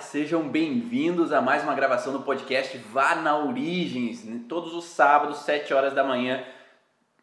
sejam bem-vindos a mais uma gravação do podcast Vá na Origens. Todos os sábados, 7 horas da manhã,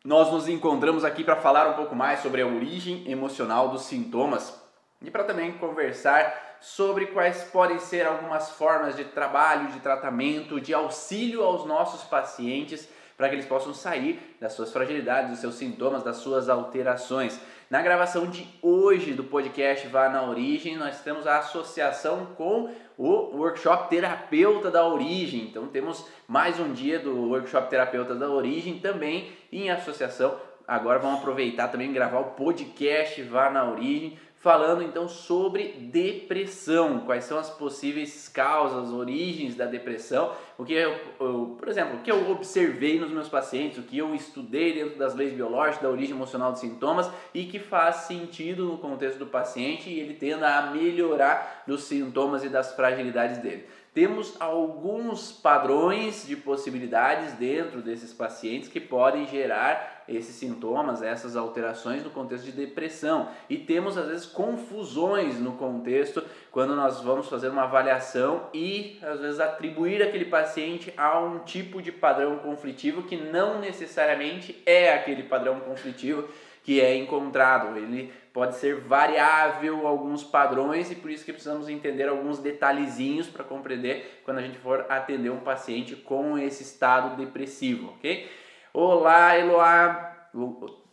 nós nos encontramos aqui para falar um pouco mais sobre a origem emocional dos sintomas e para também conversar sobre quais podem ser algumas formas de trabalho, de tratamento, de auxílio aos nossos pacientes para que eles possam sair das suas fragilidades, dos seus sintomas, das suas alterações. Na gravação de hoje do podcast Vá na Origem, nós temos a associação com o workshop Terapeuta da Origem. Então temos mais um dia do workshop Terapeuta da Origem também em associação. Agora vamos aproveitar também gravar o podcast Vá na Origem falando então sobre depressão, quais são as possíveis causas, origens da depressão, o que eu, eu, por exemplo, o que eu observei nos meus pacientes, o que eu estudei dentro das leis biológicas da origem emocional dos sintomas e que faz sentido no contexto do paciente e ele tenda a melhorar dos sintomas e das fragilidades dele. Temos alguns padrões de possibilidades dentro desses pacientes que podem gerar esses sintomas, essas alterações no contexto de depressão. E temos às vezes confusões no contexto quando nós vamos fazer uma avaliação e às vezes atribuir aquele paciente a um tipo de padrão conflitivo que não necessariamente é aquele padrão conflitivo que é encontrado. Ele pode ser variável alguns padrões e por isso que precisamos entender alguns detalhezinhos para compreender quando a gente for atender um paciente com esse estado depressivo, ok? Olá, Eloá,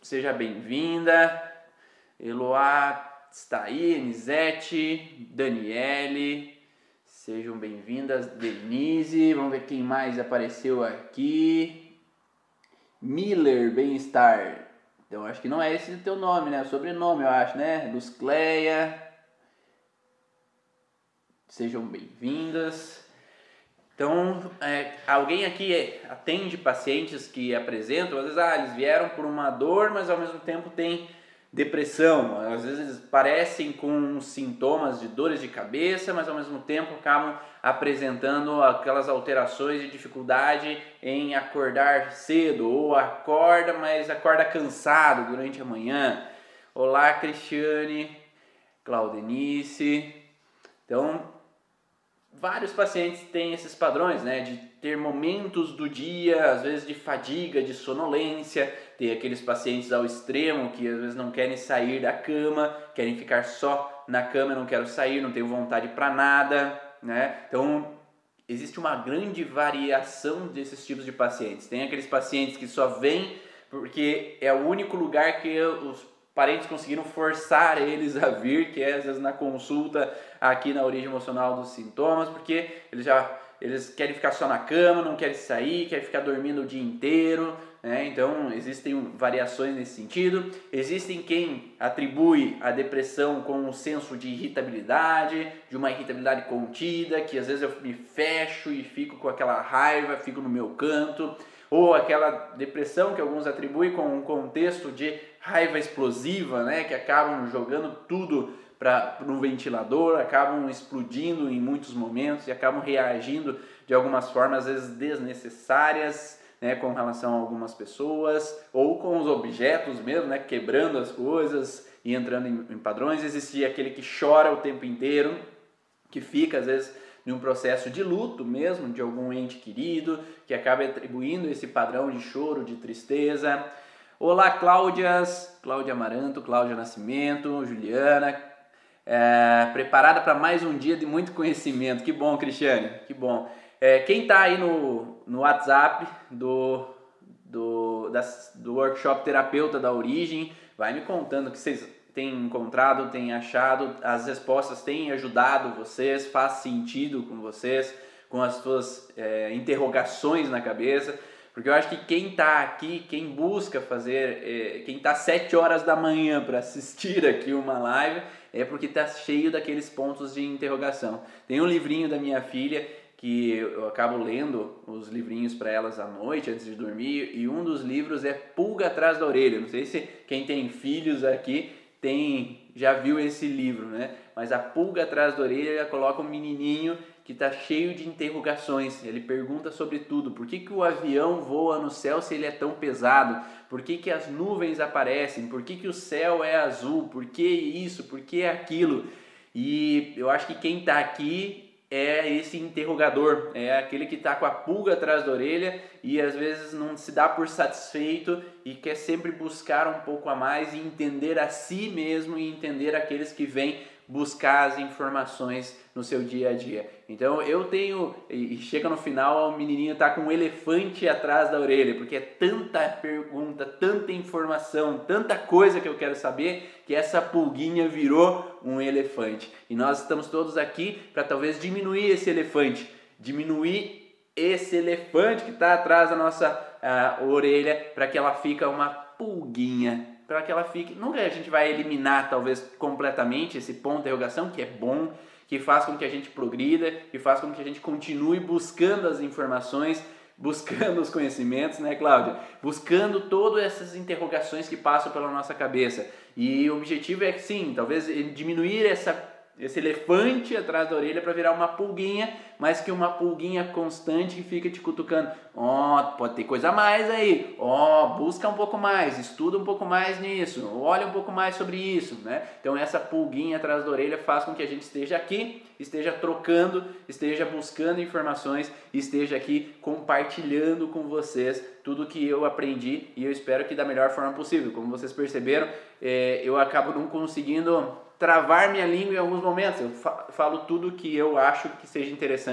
seja bem-vinda. Eloá está aí, Enisete, Daniele, sejam bem-vindas. Denise, vamos ver quem mais apareceu aqui. Miller, bem-estar. Então acho que não é esse o teu nome, né? O sobrenome, eu acho, né? Cleia. Sejam bem-vindas. Então, é, alguém aqui atende pacientes que apresentam, às vezes, ah, eles vieram por uma dor, mas ao mesmo tempo tem depressão. Às vezes parecem com sintomas de dores de cabeça, mas ao mesmo tempo acabam apresentando aquelas alterações de dificuldade em acordar cedo ou acorda, mas acorda cansado durante a manhã. Olá, Cristiane, Claudenice. Então, vários pacientes têm esses padrões, né, de ter momentos do dia, às vezes de fadiga, de sonolência, ter aqueles pacientes ao extremo que às vezes não querem sair da cama, querem ficar só na cama, não quero sair, não tenho vontade para nada, né? Então, existe uma grande variação desses tipos de pacientes. Tem aqueles pacientes que só vêm porque é o único lugar que os parentes conseguiram forçar eles a vir, que é às vezes na consulta aqui na origem emocional dos sintomas, porque eles já eles querem ficar só na cama, não querem sair, querem ficar dormindo o dia inteiro, né? Então existem variações nesse sentido. Existem quem atribui a depressão com um senso de irritabilidade, de uma irritabilidade contida, que às vezes eu me fecho e fico com aquela raiva, fico no meu canto, ou aquela depressão que alguns atribuem com um contexto de raiva explosiva, né, que acabam jogando tudo para no ventilador, acabam explodindo em muitos momentos e acabam reagindo de algumas formas às vezes desnecessárias, né, com relação a algumas pessoas ou com os objetos mesmo, né, quebrando as coisas e entrando em, em padrões. Existia aquele que chora o tempo inteiro, que fica às vezes em um processo de luto mesmo de algum ente querido, que acaba atribuindo esse padrão de choro, de tristeza. Olá, Cláudias, Cláudia Amaranto, Cláudia Nascimento, Juliana, é, preparada para mais um dia de muito conhecimento. Que bom, Cristiane, que bom. É, quem está aí no, no WhatsApp do, do, das, do workshop Terapeuta da Origem, vai me contando o que vocês têm encontrado, têm achado, as respostas têm ajudado vocês, faz sentido com vocês, com as suas é, interrogações na cabeça. Porque eu acho que quem está aqui, quem busca fazer, é, quem está sete horas da manhã para assistir aqui uma live, é porque está cheio daqueles pontos de interrogação. Tem um livrinho da minha filha que eu acabo lendo os livrinhos para elas à noite antes de dormir e um dos livros é Pulga atrás da orelha. Não sei se quem tem filhos aqui tem já viu esse livro, né? Mas a pulga atrás da orelha coloca um menininho que está cheio de interrogações. Ele pergunta sobre tudo. Por que, que o avião voa no céu se ele é tão pesado? Por que, que as nuvens aparecem? Por que, que o céu é azul? Por que isso? Por que aquilo? E eu acho que quem está aqui é esse interrogador, é aquele que está com a pulga atrás da orelha e às vezes não se dá por satisfeito e quer sempre buscar um pouco a mais e entender a si mesmo e entender aqueles que vêm buscar as informações no seu dia a dia. Então eu tenho, e chega no final, o menininho tá com um elefante atrás da orelha, porque é tanta pergunta, tanta informação, tanta coisa que eu quero saber, que essa pulguinha virou um elefante. E nós estamos todos aqui para talvez diminuir esse elefante, diminuir esse elefante que está atrás da nossa uh, orelha, para que ela fique uma pulguinha para que ela fique. Nunca a gente vai eliminar, talvez, completamente esse ponto de interrogação, que é bom, que faz com que a gente progrida, que faz com que a gente continue buscando as informações, buscando os conhecimentos, né, Cláudia? Buscando todas essas interrogações que passam pela nossa cabeça. E o objetivo é, sim, talvez diminuir essa esse elefante atrás da orelha para virar uma pulguinha, mas que uma pulguinha constante que fica te cutucando. Ó, oh, pode ter coisa a mais aí. Ó, oh, busca um pouco mais, estuda um pouco mais nisso, olha um pouco mais sobre isso, né? Então essa pulguinha atrás da orelha faz com que a gente esteja aqui, esteja trocando, esteja buscando informações, esteja aqui compartilhando com vocês tudo que eu aprendi e eu espero que da melhor forma possível. Como vocês perceberam, é, eu acabo não conseguindo travar minha língua em alguns momentos. Eu falo tudo que eu acho que seja interessante,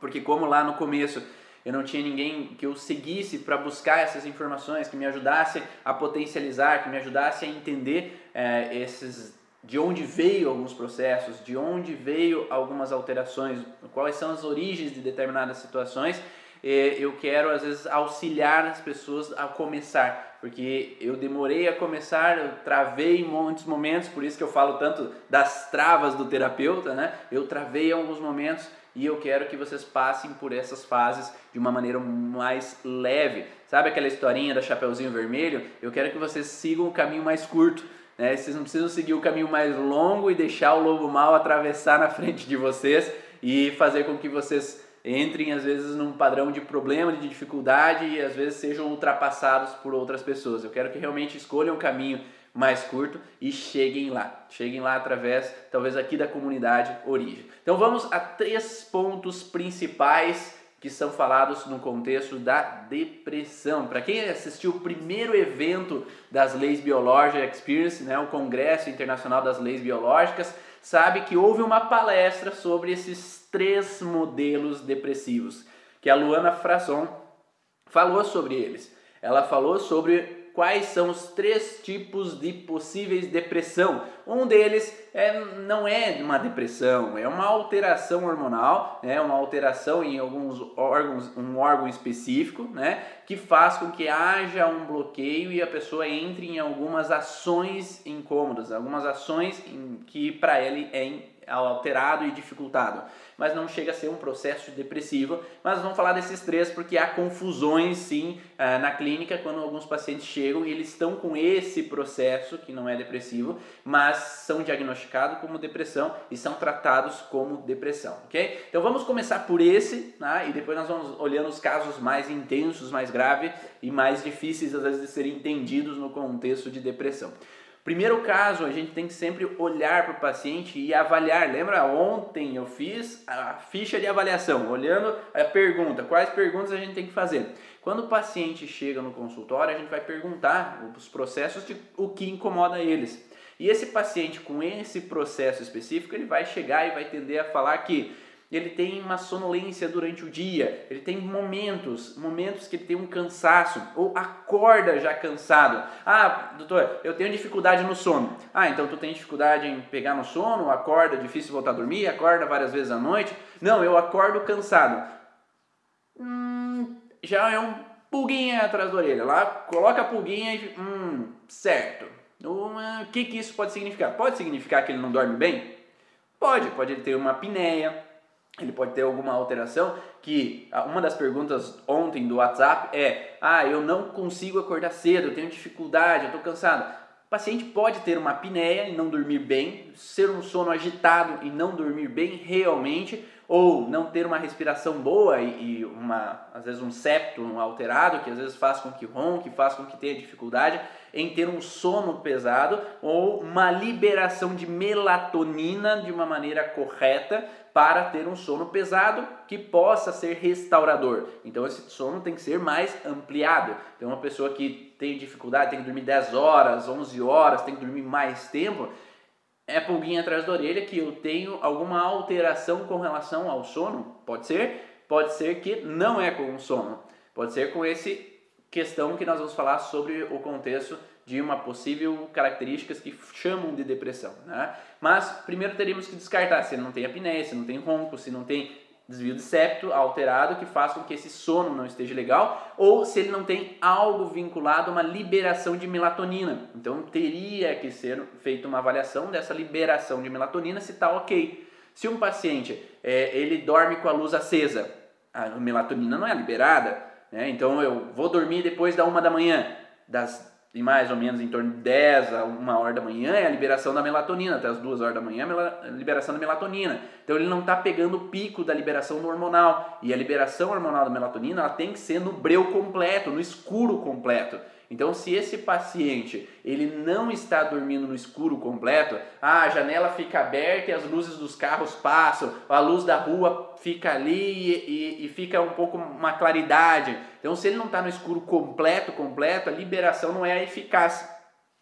porque como lá no começo eu não tinha ninguém que eu seguisse para buscar essas informações, que me ajudasse a potencializar, que me ajudasse a entender é, esses de onde veio alguns processos, de onde veio algumas alterações, quais são as origens de determinadas situações. Eu quero às vezes auxiliar as pessoas a começar, porque eu demorei a começar, eu travei em muitos momentos, por isso que eu falo tanto das travas do terapeuta, né? Eu travei em alguns momentos e eu quero que vocês passem por essas fases de uma maneira mais leve. Sabe aquela historinha da Chapeuzinho Vermelho? Eu quero que vocês sigam o caminho mais curto. Né? Vocês não precisam seguir o caminho mais longo e deixar o lobo mal atravessar na frente de vocês e fazer com que vocês entrem às vezes num padrão de problema, de dificuldade e às vezes sejam ultrapassados por outras pessoas. Eu quero que realmente escolham um caminho mais curto e cheguem lá. Cheguem lá através, talvez aqui da comunidade Origem. Então vamos a três pontos principais que são falados no contexto da depressão. Para quem assistiu o primeiro evento das Leis Biológicas Experience, né, o Congresso Internacional das Leis Biológicas, sabe que houve uma palestra sobre esses três modelos depressivos, que a Luana Frasson falou sobre eles. Ela falou sobre quais são os três tipos de possíveis depressão. Um deles é, não é uma depressão, é uma alteração hormonal, né, uma alteração em alguns órgãos, um órgão específico, né, que faz com que haja um bloqueio e a pessoa entre em algumas ações incômodas, algumas ações que para ele é alterado e dificultado mas não chega a ser um processo depressivo. Mas vamos falar desses três porque há confusões sim eh, na clínica quando alguns pacientes chegam e eles estão com esse processo que não é depressivo, mas são diagnosticados como depressão e são tratados como depressão, ok? Então vamos começar por esse, né? e depois nós vamos olhando os casos mais intensos, mais graves e mais difíceis às vezes de serem entendidos no contexto de depressão. Primeiro caso, a gente tem que sempre olhar para o paciente e avaliar. Lembra ontem eu fiz a ficha de avaliação, olhando a pergunta, quais perguntas a gente tem que fazer. Quando o paciente chega no consultório, a gente vai perguntar os processos de o que incomoda eles. E esse paciente com esse processo específico, ele vai chegar e vai tender a falar que ele tem uma sonolência durante o dia, ele tem momentos, momentos que ele tem um cansaço, ou acorda já cansado. Ah, doutor, eu tenho dificuldade no sono. Ah, então tu tem dificuldade em pegar no sono, acorda, difícil voltar a dormir, acorda várias vezes à noite. Não, eu acordo cansado. Hum, já é um pulguinha atrás da orelha. Lá, coloca a pulguinha e. Hum, certo. O que, que isso pode significar? Pode significar que ele não dorme bem? Pode, pode ter uma apneia, ele pode ter alguma alteração que uma das perguntas ontem do WhatsApp é ah eu não consigo acordar cedo eu tenho dificuldade eu estou cansado. O paciente pode ter uma apneia e não dormir bem ser um sono agitado e não dormir bem realmente ou não ter uma respiração boa e, uma às vezes um septo alterado que às vezes faz com que ronque faz com que tenha dificuldade em ter um sono pesado ou uma liberação de melatonina de uma maneira correta para ter um sono pesado que possa ser restaurador. Então esse sono tem que ser mais ampliado. Então uma pessoa que tem dificuldade, tem que dormir 10 horas, 11 horas, tem que dormir mais tempo, é pulguinha atrás da orelha que eu tenho alguma alteração com relação ao sono? Pode ser? Pode ser que não é com o sono. Pode ser com esse questão que nós vamos falar sobre o contexto de uma possível características que chamam de depressão. Né? Mas primeiro teríamos que descartar se não tem apneia, se não tem ronco, se não tem desvio de septo alterado que faz com que esse sono não esteja legal, ou se ele não tem algo vinculado a uma liberação de melatonina. Então teria que ser feita uma avaliação dessa liberação de melatonina se está ok. Se um paciente é, ele dorme com a luz acesa, a melatonina não é liberada, né? então eu vou dormir depois da uma da manhã, das e mais ou menos em torno de 10 a 1 hora da manhã é a liberação da melatonina, até as 2 horas da manhã é a liberação da melatonina. Então ele não está pegando o pico da liberação do hormonal. E a liberação hormonal da melatonina ela tem que ser no breu completo, no escuro completo. Então, se esse paciente ele não está dormindo no escuro completo, ah, a janela fica aberta e as luzes dos carros passam, a luz da rua fica ali e, e, e fica um pouco uma claridade. Então, se ele não está no escuro completo, completo, a liberação não é eficaz.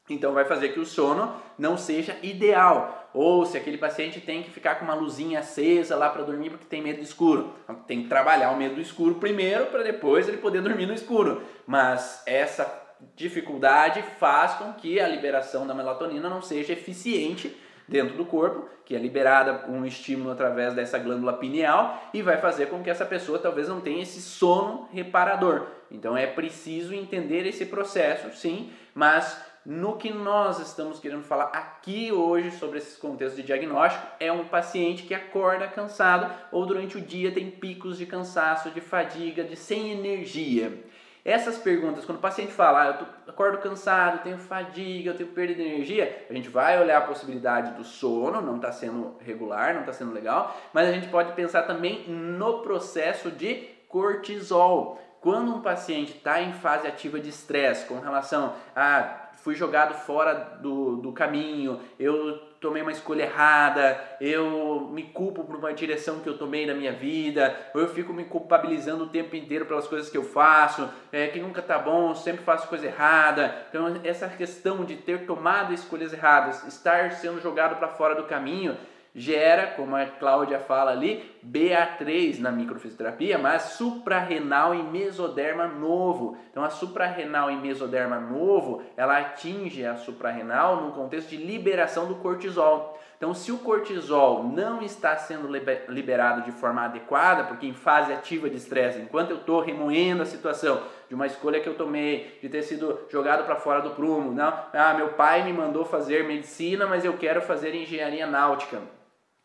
Então, vai fazer que o sono não seja ideal. Ou se aquele paciente tem que ficar com uma luzinha acesa lá para dormir porque tem medo do escuro. Tem que trabalhar o medo do escuro primeiro para depois ele poder dormir no escuro. Mas essa dificuldade faz com que a liberação da melatonina não seja eficiente dentro do corpo, que é liberada um estímulo através dessa glândula pineal e vai fazer com que essa pessoa talvez não tenha esse sono reparador. Então é preciso entender esse processo, sim, mas no que nós estamos querendo falar aqui hoje sobre esses contextos de diagnóstico é um paciente que acorda cansado ou durante o dia tem picos de cansaço, de fadiga, de sem energia. Essas perguntas, quando o paciente fala, ah, eu tô, acordo cansado, tenho fadiga, eu tenho perda de energia, a gente vai olhar a possibilidade do sono, não está sendo regular, não está sendo legal, mas a gente pode pensar também no processo de cortisol. Quando um paciente está em fase ativa de estresse com relação a fui jogado fora do, do caminho, eu tomei uma escolha errada, eu me culpo por uma direção que eu tomei na minha vida, ou eu fico me culpabilizando o tempo inteiro pelas coisas que eu faço, é, que nunca tá bom, sempre faço coisa errada. Então, essa questão de ter tomado escolhas erradas, estar sendo jogado para fora do caminho, gera, como a Cláudia fala ali, BA3 na microfisioterapia, mas suprarrenal e mesoderma novo. Então a suprarrenal e mesoderma novo, ela atinge a suprarrenal no contexto de liberação do cortisol. Então se o cortisol não está sendo liberado de forma adequada, porque em fase ativa de estresse, enquanto eu estou remoendo a situação de uma escolha que eu tomei, de ter sido jogado para fora do prumo, não, ah, meu pai me mandou fazer medicina, mas eu quero fazer engenharia náutica.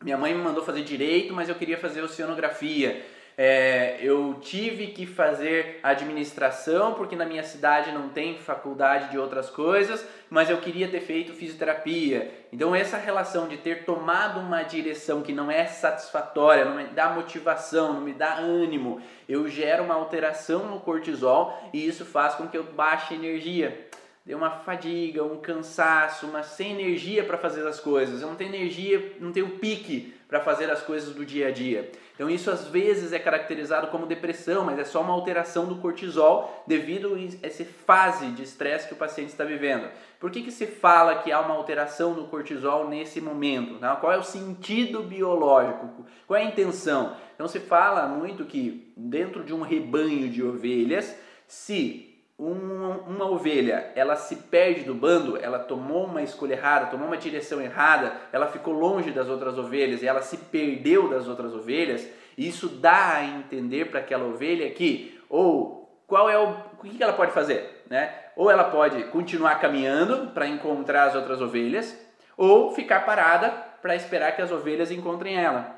Minha mãe me mandou fazer direito, mas eu queria fazer oceanografia. É, eu tive que fazer administração porque na minha cidade não tem faculdade de outras coisas, mas eu queria ter feito fisioterapia. Então essa relação de ter tomado uma direção que não é satisfatória, não me dá motivação, não me dá ânimo, eu gero uma alteração no cortisol e isso faz com que eu baixe energia deu uma fadiga, um cansaço, uma sem energia para fazer as coisas. Eu não tenho energia, não tenho pique para fazer as coisas do dia a dia. Então isso às vezes é caracterizado como depressão, mas é só uma alteração do cortisol devido a essa fase de estresse que o paciente está vivendo. Por que, que se fala que há uma alteração do cortisol nesse momento? Tá? Qual é o sentido biológico? Qual é a intenção? Então se fala muito que dentro de um rebanho de ovelhas, se uma, uma ovelha ela se perde do bando, ela tomou uma escolha errada, tomou uma direção errada, ela ficou longe das outras ovelhas e ela se perdeu das outras ovelhas, isso dá a entender para aquela ovelha que ou qual é o, o que ela pode fazer, né? Ou ela pode continuar caminhando para encontrar as outras ovelhas, ou ficar parada para esperar que as ovelhas encontrem ela.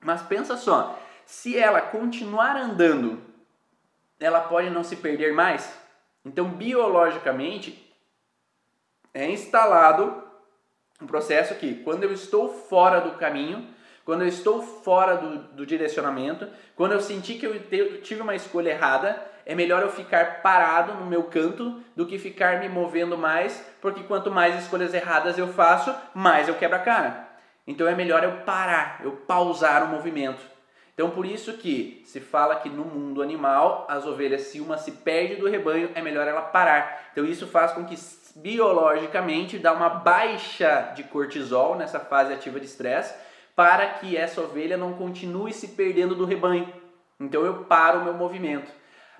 Mas pensa só, se ela continuar andando, ela pode não se perder mais? Então, biologicamente, é instalado um processo que, quando eu estou fora do caminho, quando eu estou fora do, do direcionamento, quando eu senti que eu tive uma escolha errada, é melhor eu ficar parado no meu canto do que ficar me movendo mais, porque quanto mais escolhas erradas eu faço, mais eu quebro a cara. Então é melhor eu parar, eu pausar o movimento. Então por isso que se fala que no mundo animal, as ovelhas, se uma se perde do rebanho, é melhor ela parar. Então isso faz com que biologicamente dá uma baixa de cortisol nessa fase ativa de estresse, para que essa ovelha não continue se perdendo do rebanho. Então eu paro o meu movimento.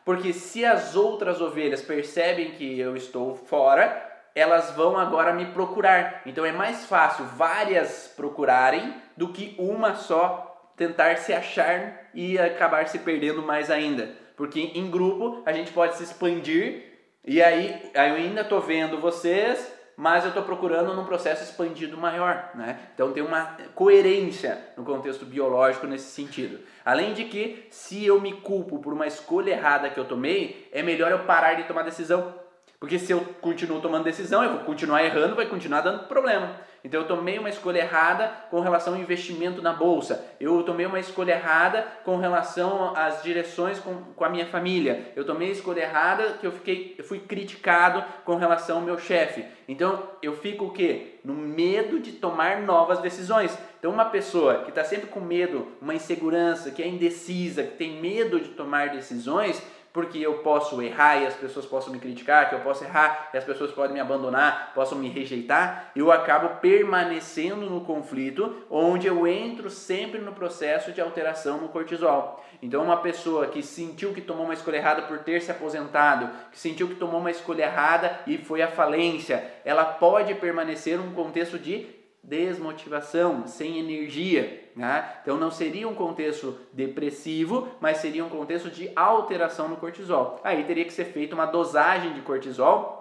Porque se as outras ovelhas percebem que eu estou fora, elas vão agora me procurar. Então é mais fácil várias procurarem do que uma só tentar se achar e acabar se perdendo mais ainda. Porque em grupo a gente pode se expandir e aí eu ainda estou vendo vocês, mas eu estou procurando num processo expandido maior. Né? Então tem uma coerência no contexto biológico nesse sentido. Além de que, se eu me culpo por uma escolha errada que eu tomei, é melhor eu parar de tomar decisão. Porque se eu continuo tomando decisão, eu vou continuar errando, vai continuar dando problema. Então eu tomei uma escolha errada com relação ao investimento na bolsa. Eu tomei uma escolha errada com relação às direções com, com a minha família. Eu tomei a escolha errada que eu fiquei, eu fui criticado com relação ao meu chefe. Então eu fico o quê? No medo de tomar novas decisões. Então uma pessoa que está sempre com medo, uma insegurança, que é indecisa, que tem medo de tomar decisões, porque eu posso errar e as pessoas possam me criticar, que eu posso errar e as pessoas podem me abandonar, possam me rejeitar, eu acabo permanecendo no conflito, onde eu entro sempre no processo de alteração no cortisol. Então, uma pessoa que sentiu que tomou uma escolha errada por ter se aposentado, que sentiu que tomou uma escolha errada e foi à falência, ela pode permanecer num contexto de desmotivação, sem energia. Né? Então não seria um contexto depressivo, mas seria um contexto de alteração no cortisol. Aí teria que ser feita uma dosagem de cortisol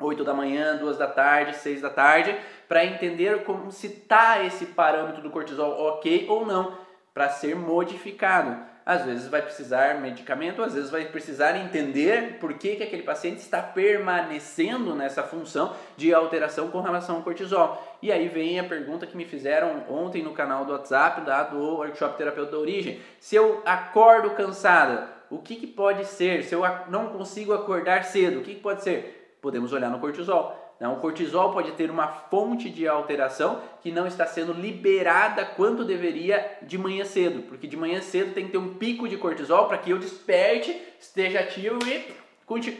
8 da manhã, 2 da tarde, 6 da tarde, para entender como se está esse parâmetro do cortisol ok ou não, para ser modificado. Às vezes vai precisar medicamento, às vezes vai precisar entender por que, que aquele paciente está permanecendo nessa função de alteração com relação ao cortisol. E aí vem a pergunta que me fizeram ontem no canal do WhatsApp da, do Workshop Terapeuta da Origem. Se eu acordo cansada, o que, que pode ser? Se eu não consigo acordar cedo, o que, que pode ser? Podemos olhar no cortisol. O cortisol pode ter uma fonte de alteração que não está sendo liberada quanto deveria de manhã cedo, porque de manhã cedo tem que ter um pico de cortisol para que eu desperte, esteja ativo e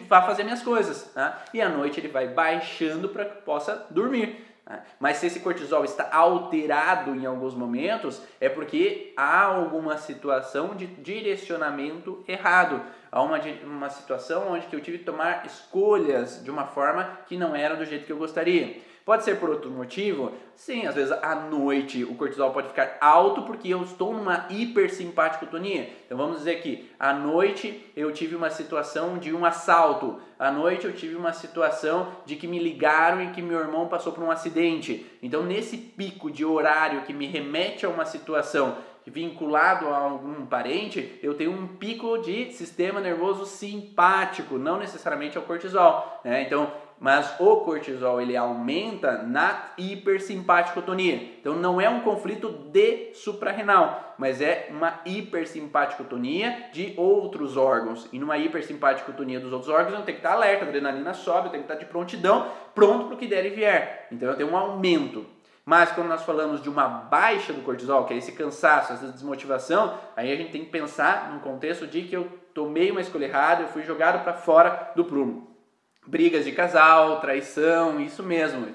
vá fazer minhas coisas. Né? E à noite ele vai baixando para que possa dormir. Né? Mas se esse cortisol está alterado em alguns momentos, é porque há alguma situação de direcionamento errado. Há uma, uma situação onde que eu tive que tomar escolhas de uma forma que não era do jeito que eu gostaria. Pode ser por outro motivo? Sim, às vezes à noite o cortisol pode ficar alto porque eu estou numa hipersimpaticotonia. Então vamos dizer que à noite eu tive uma situação de um assalto, à noite eu tive uma situação de que me ligaram e que meu irmão passou por um acidente. Então nesse pico de horário que me remete a uma situação vinculado a algum parente, eu tenho um pico de sistema nervoso simpático, não necessariamente ao cortisol. Né? Então, mas o cortisol ele aumenta na hipersimpaticotonia. Então não é um conflito de suprarrenal, mas é uma hipersimpaticotonia de outros órgãos. E numa hipersimpaticotonia dos outros órgãos eu tenho que estar alerta, a adrenalina sobe, eu tenho que estar de prontidão, pronto para o que der e vier. Então eu tenho um aumento. Mas quando nós falamos de uma baixa do cortisol, que é esse cansaço, essa desmotivação, aí a gente tem que pensar no contexto de que eu tomei uma escolha errada, eu fui jogado para fora do prumo brigas de casal, traição, isso mesmo.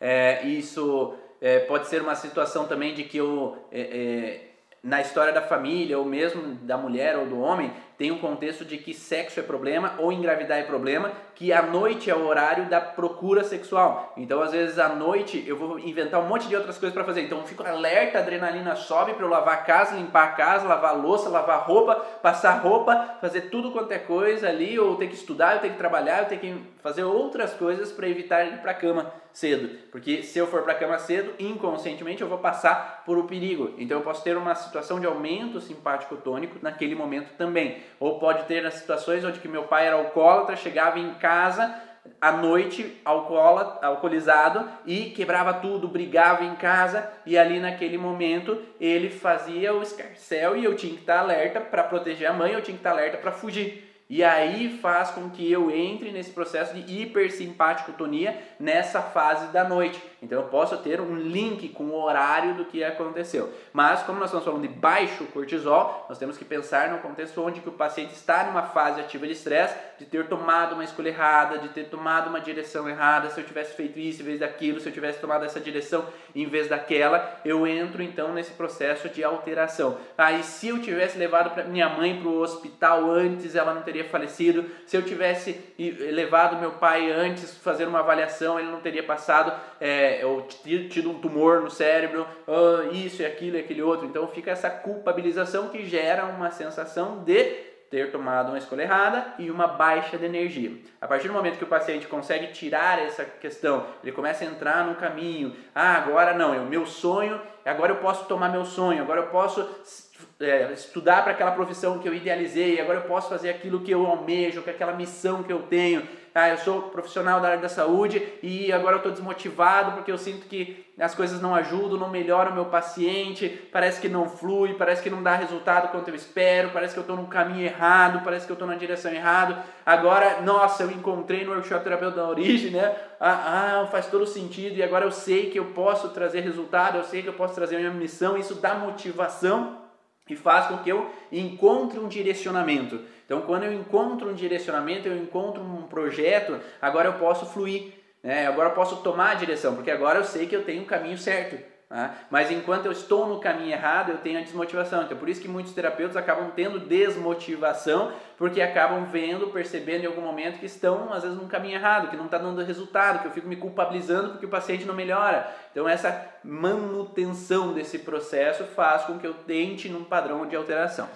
É, isso é, pode ser uma situação também de que eu, é, é, na história da família, ou mesmo da mulher ou do homem, tem um contexto de que sexo é problema ou engravidar é problema, que a noite é o horário da procura sexual. Então, às vezes, à noite eu vou inventar um monte de outras coisas para fazer. Então, eu fico alerta, a adrenalina sobe para eu lavar a casa, limpar a casa, lavar a louça, lavar roupa, passar roupa, fazer tudo quanto é coisa ali, ou ter que estudar, eu tenho que trabalhar, eu tenho que fazer outras coisas para evitar ir para cama cedo. Porque se eu for para cama cedo, inconscientemente eu vou passar por o perigo. Então, eu posso ter uma situação de aumento simpático tônico naquele momento também. Ou pode ter as situações onde que meu pai era alcoólatra, chegava em casa à noite alcoólatra, alcoolizado e quebrava tudo, brigava em casa e ali naquele momento ele fazia o escarcel e eu tinha que estar alerta para proteger a mãe, eu tinha que estar alerta para fugir. E aí faz com que eu entre nesse processo de hipersimpaticotonia nessa fase da noite. Então eu posso ter um link com o horário do que aconteceu. Mas como nós estamos falando de baixo cortisol, nós temos que pensar no contexto onde que o paciente está numa fase ativa de estresse, de ter tomado uma escolha errada, de ter tomado uma direção errada, se eu tivesse feito isso em vez daquilo, se eu tivesse tomado essa direção em vez daquela, eu entro então nesse processo de alteração. Aí ah, se eu tivesse levado minha mãe para o hospital antes, ela não teria falecido. Se eu tivesse levado meu pai antes fazer uma avaliação, ele não teria passado é, ou tido um tumor no cérebro, oh, isso e aquilo e aquele outro. Então fica essa culpabilização que gera uma sensação de ter tomado uma escolha errada e uma baixa de energia. A partir do momento que o paciente consegue tirar essa questão, ele começa a entrar no caminho. Ah, agora não, é o meu sonho, agora eu posso tomar meu sonho, agora eu posso é, estudar para aquela profissão que eu idealizei, agora eu posso fazer aquilo que eu almejo, com aquela missão que eu tenho. Ah, eu sou profissional da área da saúde e agora eu estou desmotivado porque eu sinto que as coisas não ajudam, não melhoram o meu paciente, parece que não flui, parece que não dá resultado quanto eu espero, parece que eu estou no caminho errado, parece que eu estou na direção errada. Agora, nossa, eu encontrei no workshop terapeuta da origem, né? Ah, ah, faz todo sentido e agora eu sei que eu posso trazer resultado, eu sei que eu posso trazer a minha missão, isso dá motivação e faz com que eu encontre um direcionamento. Então, quando eu encontro um direcionamento, eu encontro um projeto, agora eu posso fluir, né? agora eu posso tomar a direção, porque agora eu sei que eu tenho o caminho certo. Tá? Mas enquanto eu estou no caminho errado, eu tenho a desmotivação. Então, por isso que muitos terapeutas acabam tendo desmotivação, porque acabam vendo, percebendo em algum momento que estão, às vezes, no caminho errado, que não está dando resultado, que eu fico me culpabilizando porque o paciente não melhora. Então, essa manutenção desse processo faz com que eu tente num padrão de alteração.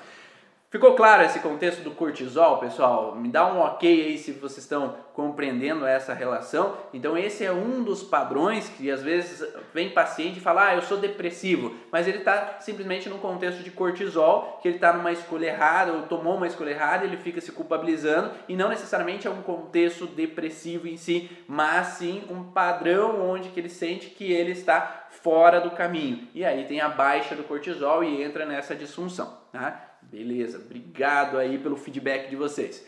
Ficou claro esse contexto do cortisol, pessoal? Me dá um ok aí se vocês estão compreendendo essa relação. Então, esse é um dos padrões que às vezes vem paciente e fala: Ah, eu sou depressivo, mas ele está simplesmente num contexto de cortisol, que ele está numa escolha errada ou tomou uma escolha errada, ele fica se culpabilizando e não necessariamente é um contexto depressivo em si, mas sim um padrão onde que ele sente que ele está fora do caminho. E aí tem a baixa do cortisol e entra nessa disfunção, tá? Beleza, obrigado aí pelo feedback de vocês.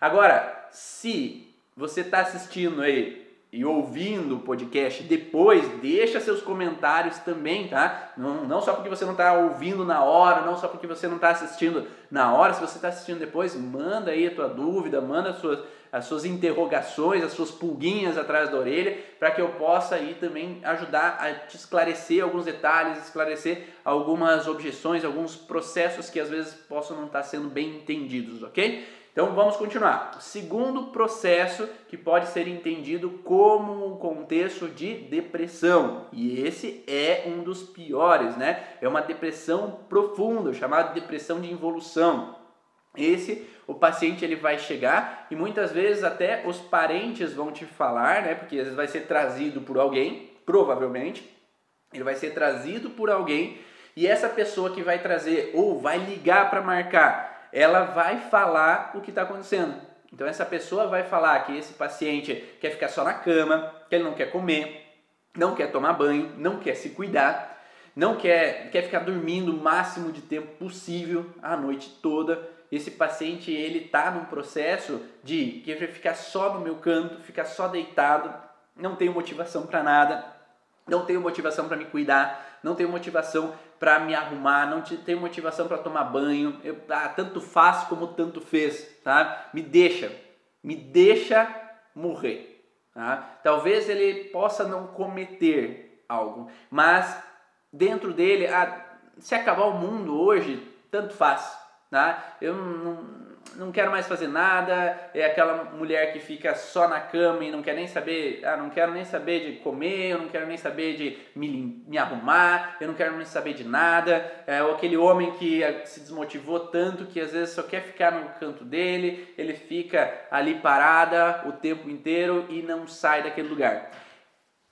Agora, se você está assistindo aí e ouvindo o podcast depois, deixa seus comentários também, tá? Não, não só porque você não está ouvindo na hora, não só porque você não está assistindo na hora, se você está assistindo depois, manda aí a tua dúvida, manda as suas, as suas interrogações, as suas pulguinhas atrás da orelha, para que eu possa aí também ajudar a te esclarecer alguns detalhes, esclarecer algumas objeções, alguns processos que às vezes possam não estar sendo bem entendidos, ok? Então vamos continuar. Segundo processo que pode ser entendido como um contexto de depressão, e esse é um dos piores, né? É uma depressão profunda, chamada depressão de involução. Esse o paciente ele vai chegar e muitas vezes até os parentes vão te falar, né? Porque às vezes vai ser trazido por alguém, provavelmente, ele vai ser trazido por alguém e essa pessoa que vai trazer ou vai ligar para marcar ela vai falar o que está acontecendo. Então essa pessoa vai falar que esse paciente quer ficar só na cama, que ele não quer comer, não quer tomar banho, não quer se cuidar, não quer, quer ficar dormindo o máximo de tempo possível a noite toda. Esse paciente ele está num processo de querer ficar só no meu canto, ficar só deitado, não tenho motivação para nada, não tenho motivação para me cuidar, não tenho motivação para me arrumar, não tenho motivação para tomar banho, eu, ah, tanto faz como tanto fez, tá? Me deixa, me deixa morrer, tá? Talvez ele possa não cometer algo, mas dentro dele, ah, se acabar o mundo hoje, tanto faz, tá? Eu não quero mais fazer nada, é aquela mulher que fica só na cama e não quer nem saber, ah, não quero nem saber de comer, eu não quero nem saber de me, me arrumar, eu não quero nem saber de nada, é, ou aquele homem que eh, se desmotivou tanto que às vezes só quer ficar no canto dele, ele fica ali parada o tempo inteiro e não sai daquele lugar.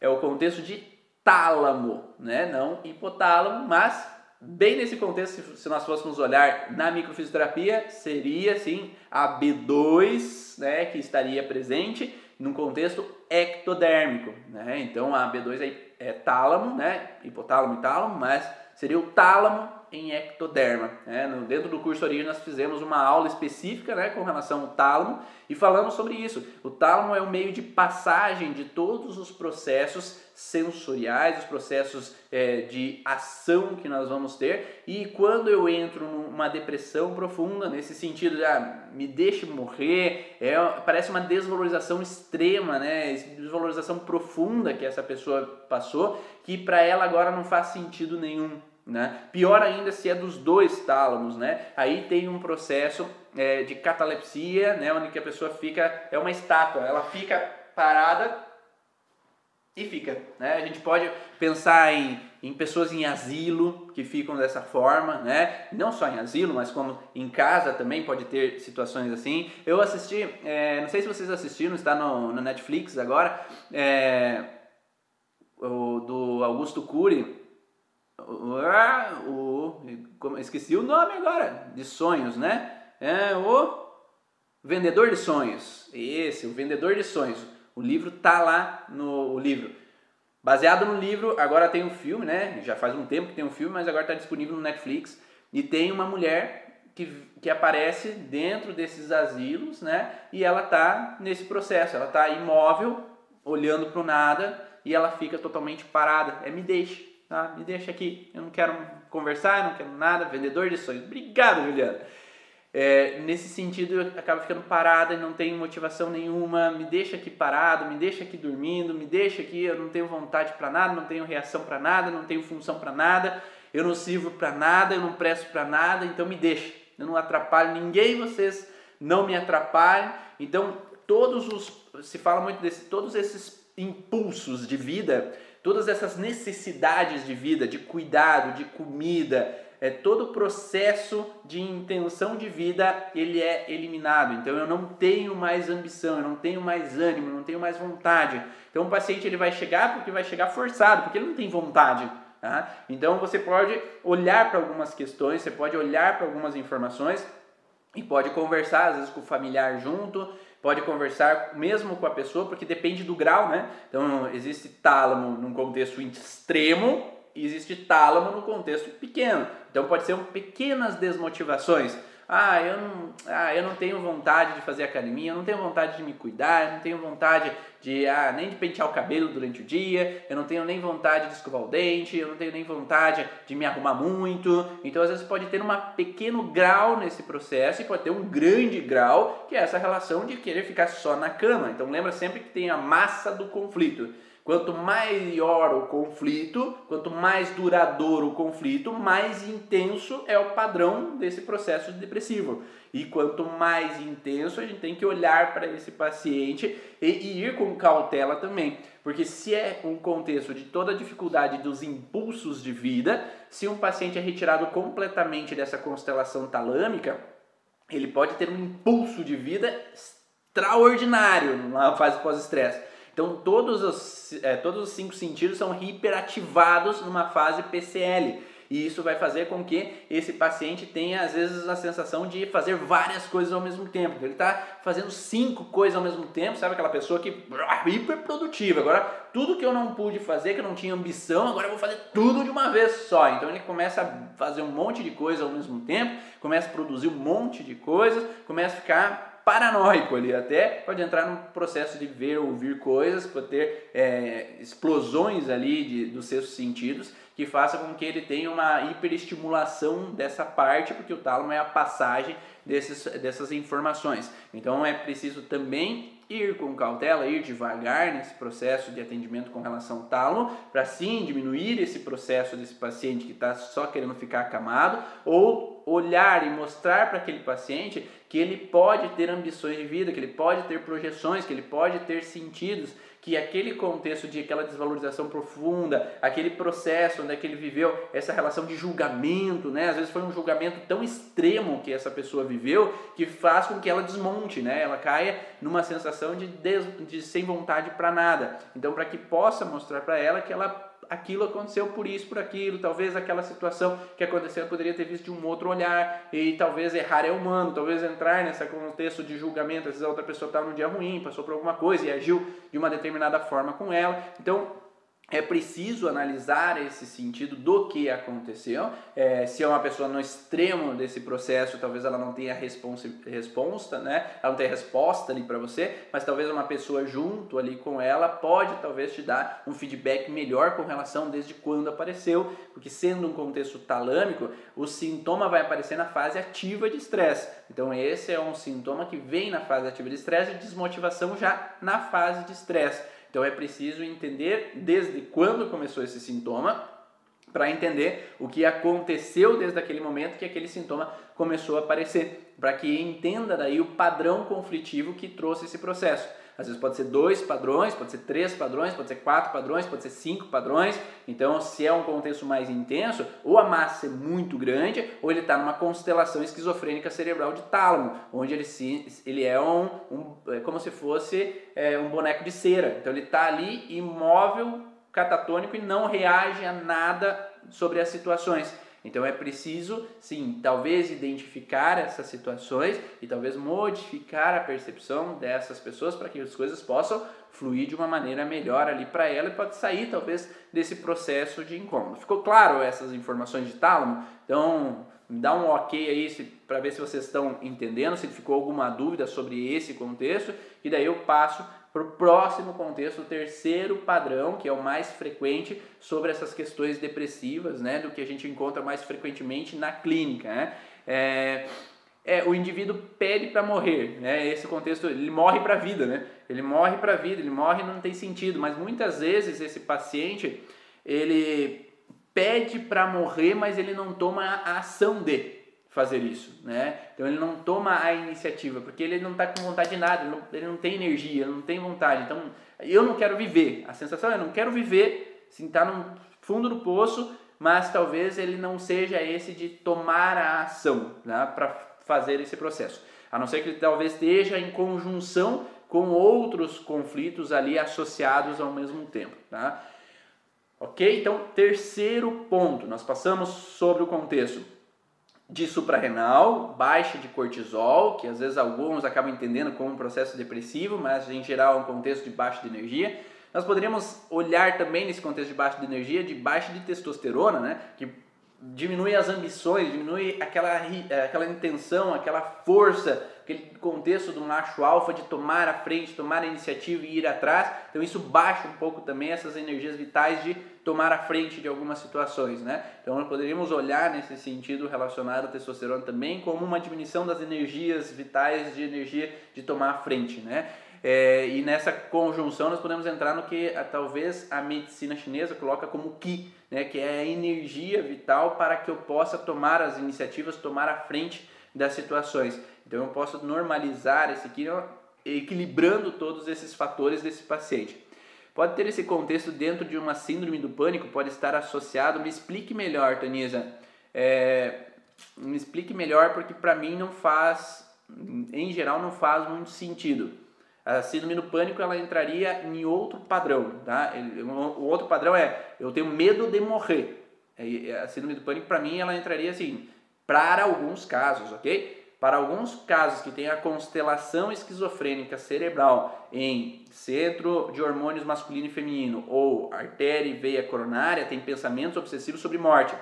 É o contexto de tálamo, né? Não hipotálamo, mas Bem nesse contexto, se nós fôssemos olhar na microfisioterapia, seria sim a B2, né, que estaria presente num contexto ectodérmico, né? Então a B2 é, é tálamo, né, hipotálamo e tálamo, mas seria o tálamo em ectoderma. Né? No, dentro do curso Origem nós fizemos uma aula específica né, com relação ao tálamo e falamos sobre isso. O tálamo é o meio de passagem de todos os processos sensoriais, os processos é, de ação que nós vamos ter. E quando eu entro numa depressão profunda, nesse sentido de ah, me deixe morrer, é, parece uma desvalorização extrema, né? desvalorização profunda que essa pessoa passou, que para ela agora não faz sentido nenhum. Né? Pior ainda se é dos dois tálamos, né? Aí tem um processo é, de catalepsia, né? Onde a pessoa fica, é uma estátua, ela fica parada e fica, né? A gente pode pensar em, em pessoas em asilo que ficam dessa forma, né? Não só em asilo, mas como em casa também pode ter situações assim. Eu assisti, é, não sei se vocês assistiram, está no, no Netflix agora, é, o, do Augusto Cury, o, esqueci o nome agora, de sonhos, né? É o Vendedor de Sonhos. Esse, o Vendedor de Sonhos. O livro tá lá no livro. Baseado no livro, agora tem um filme, né? Já faz um tempo que tem um filme, mas agora está disponível no Netflix. E tem uma mulher que, que aparece dentro desses asilos, né? E ela tá nesse processo. Ela tá imóvel, olhando para o nada, e ela fica totalmente parada. É me deixe tá? Me deixa aqui, eu não quero conversar, eu não quero nada, vendedor de sonhos. Obrigado, Juliana. É, nesse sentido, eu acabo ficando parada, não tenho motivação nenhuma, me deixa aqui parado, me deixa aqui dormindo, me deixa aqui, eu não tenho vontade para nada, não tenho reação para nada, não tenho função para nada, eu não sirvo para nada, eu não presto para nada, então me deixa. Eu não atrapalho ninguém, vocês não me atrapalhem. Então, todos os se fala muito desse, todos esses impulsos de vida todas essas necessidades de vida, de cuidado, de comida, é, todo o processo de intenção de vida ele é eliminado. Então eu não tenho mais ambição, eu não tenho mais ânimo, eu não tenho mais vontade. Então o paciente ele vai chegar porque vai chegar forçado, porque ele não tem vontade. Tá? Então você pode olhar para algumas questões, você pode olhar para algumas informações e pode conversar às vezes com o familiar junto pode conversar mesmo com a pessoa, porque depende do grau, né? Então, existe tálamo num contexto extremo e existe tálamo no contexto pequeno. Então, pode ser um, pequenas desmotivações ah, eu não, ah, eu não tenho vontade de fazer academia, eu não tenho vontade de me cuidar, eu não tenho vontade de ah, nem de pentear o cabelo durante o dia, eu não tenho nem vontade de escovar o dente, eu não tenho nem vontade de me arrumar muito. Então, às vezes, pode ter um pequeno grau nesse processo e pode ter um grande grau, que é essa relação de querer ficar só na cama. Então, lembra sempre que tem a massa do conflito. Quanto maior o conflito, quanto mais duradouro o conflito, mais intenso é o padrão desse processo depressivo. E quanto mais intenso, a gente tem que olhar para esse paciente e, e, ir com cautela também. Porque se é um contexto de toda a dificuldade dos impulsos de vida, se um paciente é retirado completamente dessa constelação talâmica, ele pode ter um impulso de vida extraordinário na fase pós-estresse então, todos os, é, todos os cinco sentidos são hiperativados numa fase PCL. E isso vai fazer com que esse paciente tenha, às vezes, a sensação de fazer várias coisas ao mesmo tempo. Ele está fazendo cinco coisas ao mesmo tempo, sabe? Aquela pessoa que hiper produtiva. Agora, tudo que eu não pude fazer, que eu não tinha ambição, agora eu vou fazer tudo de uma vez só. Então, ele começa a fazer um monte de coisa ao mesmo tempo, começa a produzir um monte de coisas, começa a ficar paranoico ali, até pode entrar num processo de ver ou ouvir coisas, pode ter é, explosões ali de, dos seus sentidos que faça com que ele tenha uma hiperestimulação dessa parte, porque o tálamo é a passagem desses, dessas informações. Então é preciso também ir com cautela, ir devagar nesse processo de atendimento com relação ao tálamo, para sim diminuir esse processo desse paciente que está só querendo ficar acamado, ou olhar e mostrar para aquele paciente que ele pode ter ambições de vida, que ele pode ter projeções, que ele pode ter sentidos, que aquele contexto de aquela desvalorização profunda, aquele processo onde é que ele viveu essa relação de julgamento, né? Às vezes foi um julgamento tão extremo que essa pessoa viveu que faz com que ela desmonte, né? Ela caia numa sensação de, de sem vontade para nada. Então, para que possa mostrar para ela que ela aquilo aconteceu por isso, por aquilo, talvez aquela situação que aconteceu poderia ter visto de um outro olhar, e talvez errar é humano, talvez entrar nesse contexto de julgamento, às vezes a outra pessoa estava num dia ruim, passou por alguma coisa e agiu de uma determinada forma com ela. Então, é preciso analisar esse sentido do que aconteceu. É, se é uma pessoa no extremo desse processo, talvez ela não tenha resposta, né? Ela não tenha resposta ali para você, mas talvez uma pessoa junto ali com ela pode talvez te dar um feedback melhor com relação desde quando apareceu, porque sendo um contexto talâmico, o sintoma vai aparecer na fase ativa de estresse. Então esse é um sintoma que vem na fase ativa de estresse e desmotivação já na fase de estresse. Então é preciso entender desde quando começou esse sintoma para entender o que aconteceu desde aquele momento que aquele sintoma começou a aparecer, para que entenda daí o padrão conflitivo que trouxe esse processo. Às vezes pode ser dois padrões, pode ser três padrões, pode ser quatro padrões, pode ser cinco padrões. Então, se é um contexto mais intenso, ou a massa é muito grande, ou ele está numa constelação esquizofrênica cerebral de tálamo, onde ele, se, ele é um, um é como se fosse é, um boneco de cera. Então, ele está ali imóvel, catatônico e não reage a nada sobre as situações. Então é preciso, sim, talvez identificar essas situações e talvez modificar a percepção dessas pessoas para que as coisas possam fluir de uma maneira melhor ali para ela e pode sair talvez desse processo de incômodo. Ficou claro essas informações de tálamo? Então, dá um ok aí para ver se vocês estão entendendo, se ficou alguma dúvida sobre esse contexto, e daí eu passo para o próximo contexto, o terceiro padrão, que é o mais frequente sobre essas questões depressivas, né, do que a gente encontra mais frequentemente na clínica. Né? É, é, o indivíduo pede para morrer, né? Esse contexto, ele morre para a vida, né? Ele morre para a vida, ele morre não tem sentido, mas muitas vezes esse paciente, ele pede para morrer, mas ele não toma a ação de fazer isso, né? Então ele não toma a iniciativa, porque ele não está com vontade de nada, ele não, ele não, tem energia, ele não tem vontade. Então eu não quero viver. A sensação é eu não quero viver, sim, tá no fundo do poço, mas talvez ele não seja esse de tomar a ação, né, para fazer esse processo. A não ser que ele talvez esteja em conjunção com outros conflitos ali associados ao mesmo tempo, tá? Ok? Então, terceiro ponto, nós passamos sobre o contexto de suprarrenal, baixa de cortisol, que às vezes alguns acabam entendendo como um processo depressivo, mas em geral é um contexto de baixa de energia. Nós poderíamos olhar também nesse contexto de baixa de energia, de baixa de testosterona, né? que diminui as ambições, diminui aquela, aquela intenção, aquela força, aquele contexto do macho alfa de tomar a frente, tomar a iniciativa e ir atrás. Então isso baixa um pouco também essas energias vitais de tomar a frente de algumas situações, né? Então poderíamos olhar nesse sentido relacionado à testosterona também como uma diminuição das energias vitais de energia de tomar a frente, né? É, e nessa conjunção nós podemos entrar no que a, talvez a medicina chinesa coloca como Qi, né, que é a energia vital para que eu possa tomar as iniciativas, tomar a frente das situações. Então eu posso normalizar esse Qi equilibrando todos esses fatores desse paciente. Pode ter esse contexto dentro de uma síndrome do pânico, pode estar associado. Me explique melhor, Tanisa. É, me explique melhor porque para mim não faz, em geral, não faz muito sentido. A síndrome do pânico ela entraria em outro padrão, tá? O outro padrão é eu tenho medo de morrer. A síndrome do pânico para mim ela entraria assim, para alguns casos, ok? Para alguns casos que tem a constelação esquizofrênica cerebral em centro de hormônios masculino e feminino ou artéria e veia coronária, tem pensamentos obsessivos sobre morte.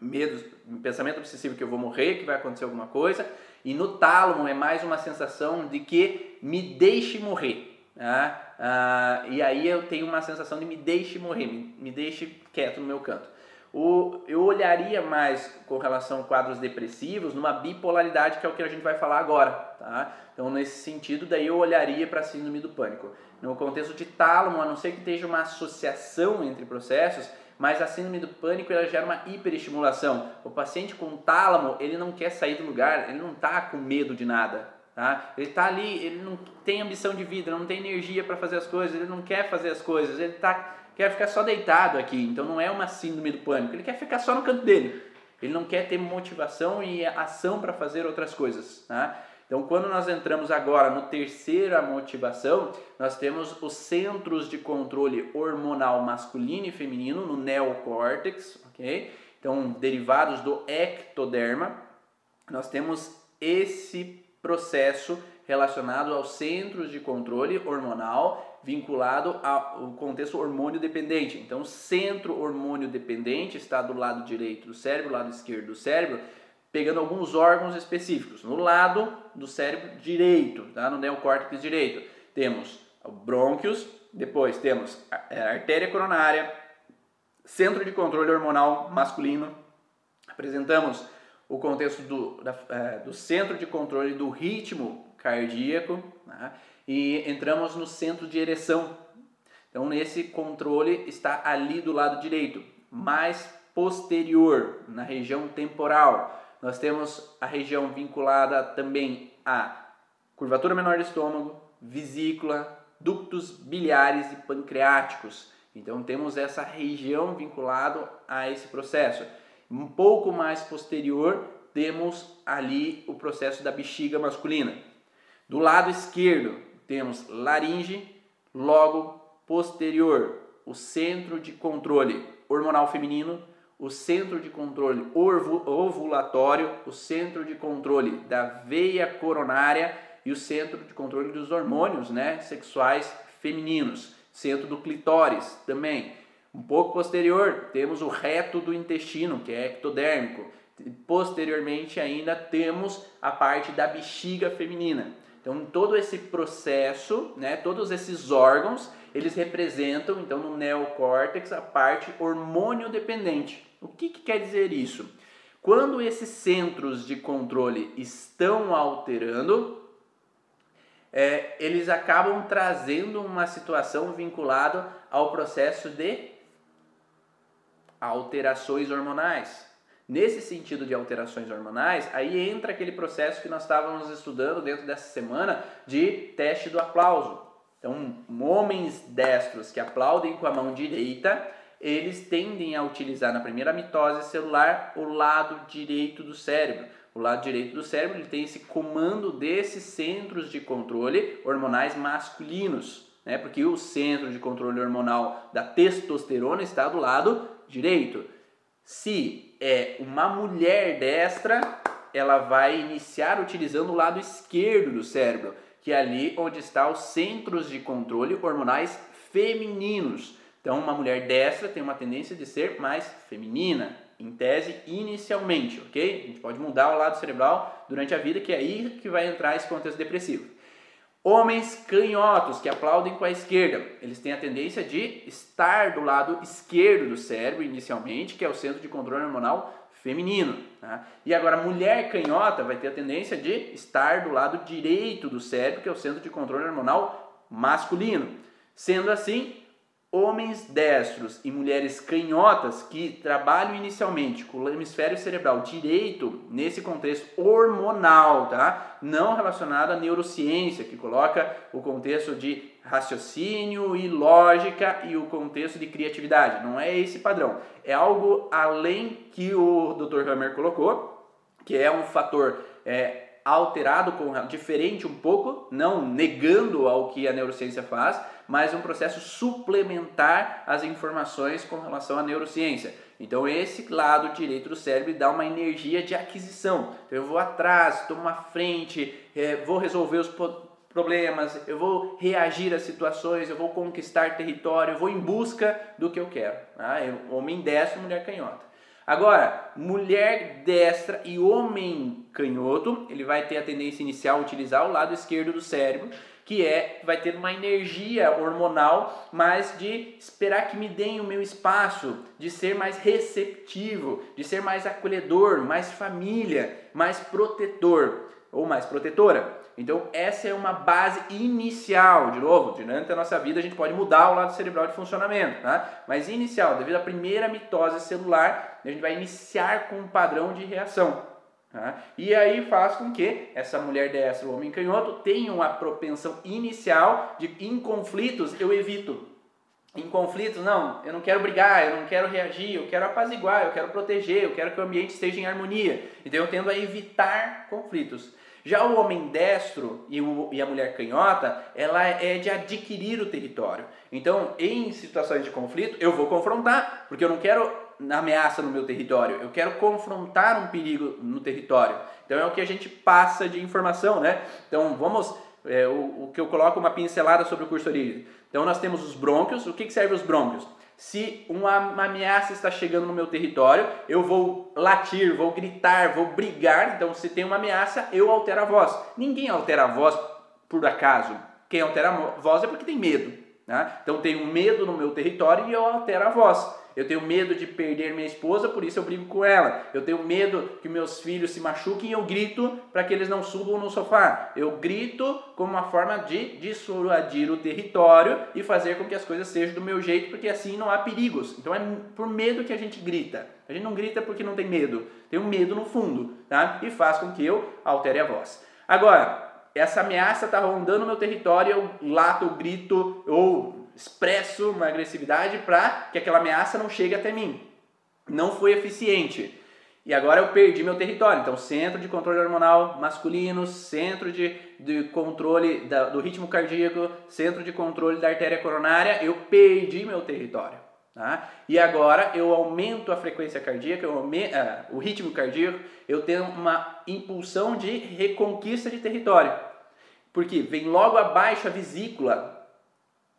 Medo, pensamento obsessivo que eu vou morrer, que vai acontecer alguma coisa e no tálamo é mais uma sensação de que me deixe morrer. Tá? Ah, e aí eu tenho uma sensação de me deixe morrer, me, me deixe quieto no meu canto. O, eu olharia mais com relação a quadros depressivos numa bipolaridade, que é o que a gente vai falar agora. Tá? Então, nesse sentido, daí eu olharia para a síndrome do pânico. No contexto de tálamo, a não ser que esteja uma associação entre processos, mas a síndrome do pânico ela gera uma hiperestimulação. O paciente com tálamo, ele não quer sair do lugar, ele não está com medo de nada. Tá? Ele está ali, ele não tem ambição de vida, não tem energia para fazer as coisas, ele não quer fazer as coisas, ele tá, quer ficar só deitado aqui. Então não é uma síndrome do pânico, ele quer ficar só no canto dele. Ele não quer ter motivação e ação para fazer outras coisas. Tá? Então, quando nós entramos agora no terceira motivação, nós temos os centros de controle hormonal masculino e feminino no neocórtex, ok? Então, derivados do ectoderma, nós temos esse processo relacionado aos centros de controle hormonal vinculado ao contexto hormônio dependente. Então, centro hormônio dependente está do lado direito do cérebro, lado esquerdo do cérebro, pegando alguns órgãos específicos. No lado do cérebro direito, tá? no neocórtex direito, temos brônquios, depois temos é, artéria coronária, centro de controle hormonal masculino, apresentamos o contexto do, da, é, do centro de controle do ritmo cardíaco né? e entramos no centro de ereção. Então, nesse controle está ali do lado direito, mais posterior, na região temporal. Nós temos a região vinculada também à curvatura menor do estômago, vesícula, ductos biliares e pancreáticos. Então temos essa região vinculada a esse processo. Um pouco mais posterior, temos ali o processo da bexiga masculina. Do lado esquerdo, temos laringe, logo posterior, o centro de controle hormonal feminino, o centro de controle ovulatório, o centro de controle da veia coronária e o centro de controle dos hormônios né, sexuais femininos, centro do clitóris também. Um pouco posterior, temos o reto do intestino, que é ectodérmico. Posteriormente, ainda temos a parte da bexiga feminina. Então, todo esse processo, né, todos esses órgãos, eles representam, então, no neocórtex, a parte hormônio dependente. O que, que quer dizer isso? Quando esses centros de controle estão alterando, é, eles acabam trazendo uma situação vinculada ao processo de alterações hormonais. Nesse sentido de alterações hormonais, aí entra aquele processo que nós estávamos estudando dentro dessa semana de teste do aplauso. Então, homens destros que aplaudem com a mão direita, eles tendem a utilizar na primeira mitose celular o lado direito do cérebro. O lado direito do cérebro ele tem esse comando desses centros de controle hormonais masculinos, né? Porque o centro de controle hormonal da testosterona está do lado direito. Se é uma mulher destra, ela vai iniciar utilizando o lado esquerdo do cérebro, que é ali onde está os centros de controle hormonais femininos. Então, uma mulher destra tem uma tendência de ser mais feminina, em tese, inicialmente, ok? A gente pode mudar o lado cerebral durante a vida, que é aí que vai entrar esse contexto depressivo. Homens canhotos que aplaudem com a esquerda, eles têm a tendência de estar do lado esquerdo do cérebro inicialmente, que é o centro de controle hormonal feminino. Tá? E agora, mulher canhota vai ter a tendência de estar do lado direito do cérebro, que é o centro de controle hormonal masculino. Sendo assim, homens destros e mulheres canhotas que trabalham inicialmente com o hemisfério cerebral direito nesse contexto hormonal, tá? Não relacionado à neurociência, que coloca o contexto de raciocínio e lógica e o contexto de criatividade. Não é esse padrão. É algo além que o Dr. Hammer colocou, que é um fator é, alterado, com, diferente um pouco, não negando ao que a neurociência faz, mas um processo suplementar às informações com relação à neurociência. Então esse lado direito do cérebro dá uma energia de aquisição. Então, eu vou atrás, tomo uma frente, é, vou resolver os problemas, eu vou reagir às situações, eu vou conquistar território, eu vou em busca do que eu quero. Tá? Homem destro, mulher canhota. Agora, mulher destra e homem canhoto, ele vai ter a tendência inicial a utilizar o lado esquerdo do cérebro que é vai ter uma energia hormonal, mas de esperar que me deem o meu espaço, de ser mais receptivo, de ser mais acolhedor, mais família, mais protetor ou mais protetora. Então essa é uma base inicial, de novo, durante a nossa vida a gente pode mudar o lado cerebral de funcionamento, tá? Mas inicial, devido à primeira mitose celular, a gente vai iniciar com um padrão de reação. Tá? E aí faz com que essa mulher dessa, o homem canhoto, tenha uma propensão inicial de em conflitos eu evito. Em conflitos, não, eu não quero brigar, eu não quero reagir, eu quero apaziguar, eu quero proteger, eu quero que o ambiente esteja em harmonia. Então eu tendo a evitar conflitos. Já o homem destro e, o, e, a mulher canhota, ela é de adquirir o território. Então, em situações de conflito, eu vou confrontar, porque eu não quero ameaça no meu território, eu quero confrontar um perigo no território. Então é o que a gente passa de informação, né? Então vamos é, o, o, que eu coloco uma pincelada sobre o cursorismo. Então nós temos os brônquios. O que, que serve os brônquios? Se uma, uma, ameaça está chegando no meu território, eu vou latir, vou gritar, vou brigar. Então, se tem uma ameaça, eu altero a voz. Ninguém altera a voz por acaso. Quem altera a voz é porque tem medo. Né? Então, tenho medo no meu território e eu altero a voz. Eu tenho medo de perder minha esposa, por isso eu brigo com ela. Eu tenho medo que meus filhos se machuquem e eu grito para que eles não subam no sofá. Eu grito como uma forma de dissuadir o território e fazer com que as coisas sejam do meu jeito, porque assim não há perigos. Então é por medo que a gente grita. A gente não grita porque não tem medo. Tem um medo no fundo, tá? E faz com que eu altere a voz. Agora, essa ameaça está rondando meu território, eu lato, grito, ou expresso uma agressividade para que aquela ameaça não chegue até mim. Não foi eficiente. E agora eu perdi meu território. Então, centro de controle hormonal masculino, centro de, de controle da, do ritmo cardíaco, centro de controle da artéria coronária, eu perdi meu território. Tá? E agora eu aumento a frequência cardíaca, eu aumento, uh, o ritmo cardíaco, eu tenho uma impulsão de reconquista de território. Porque vem logo abaixo a vesícula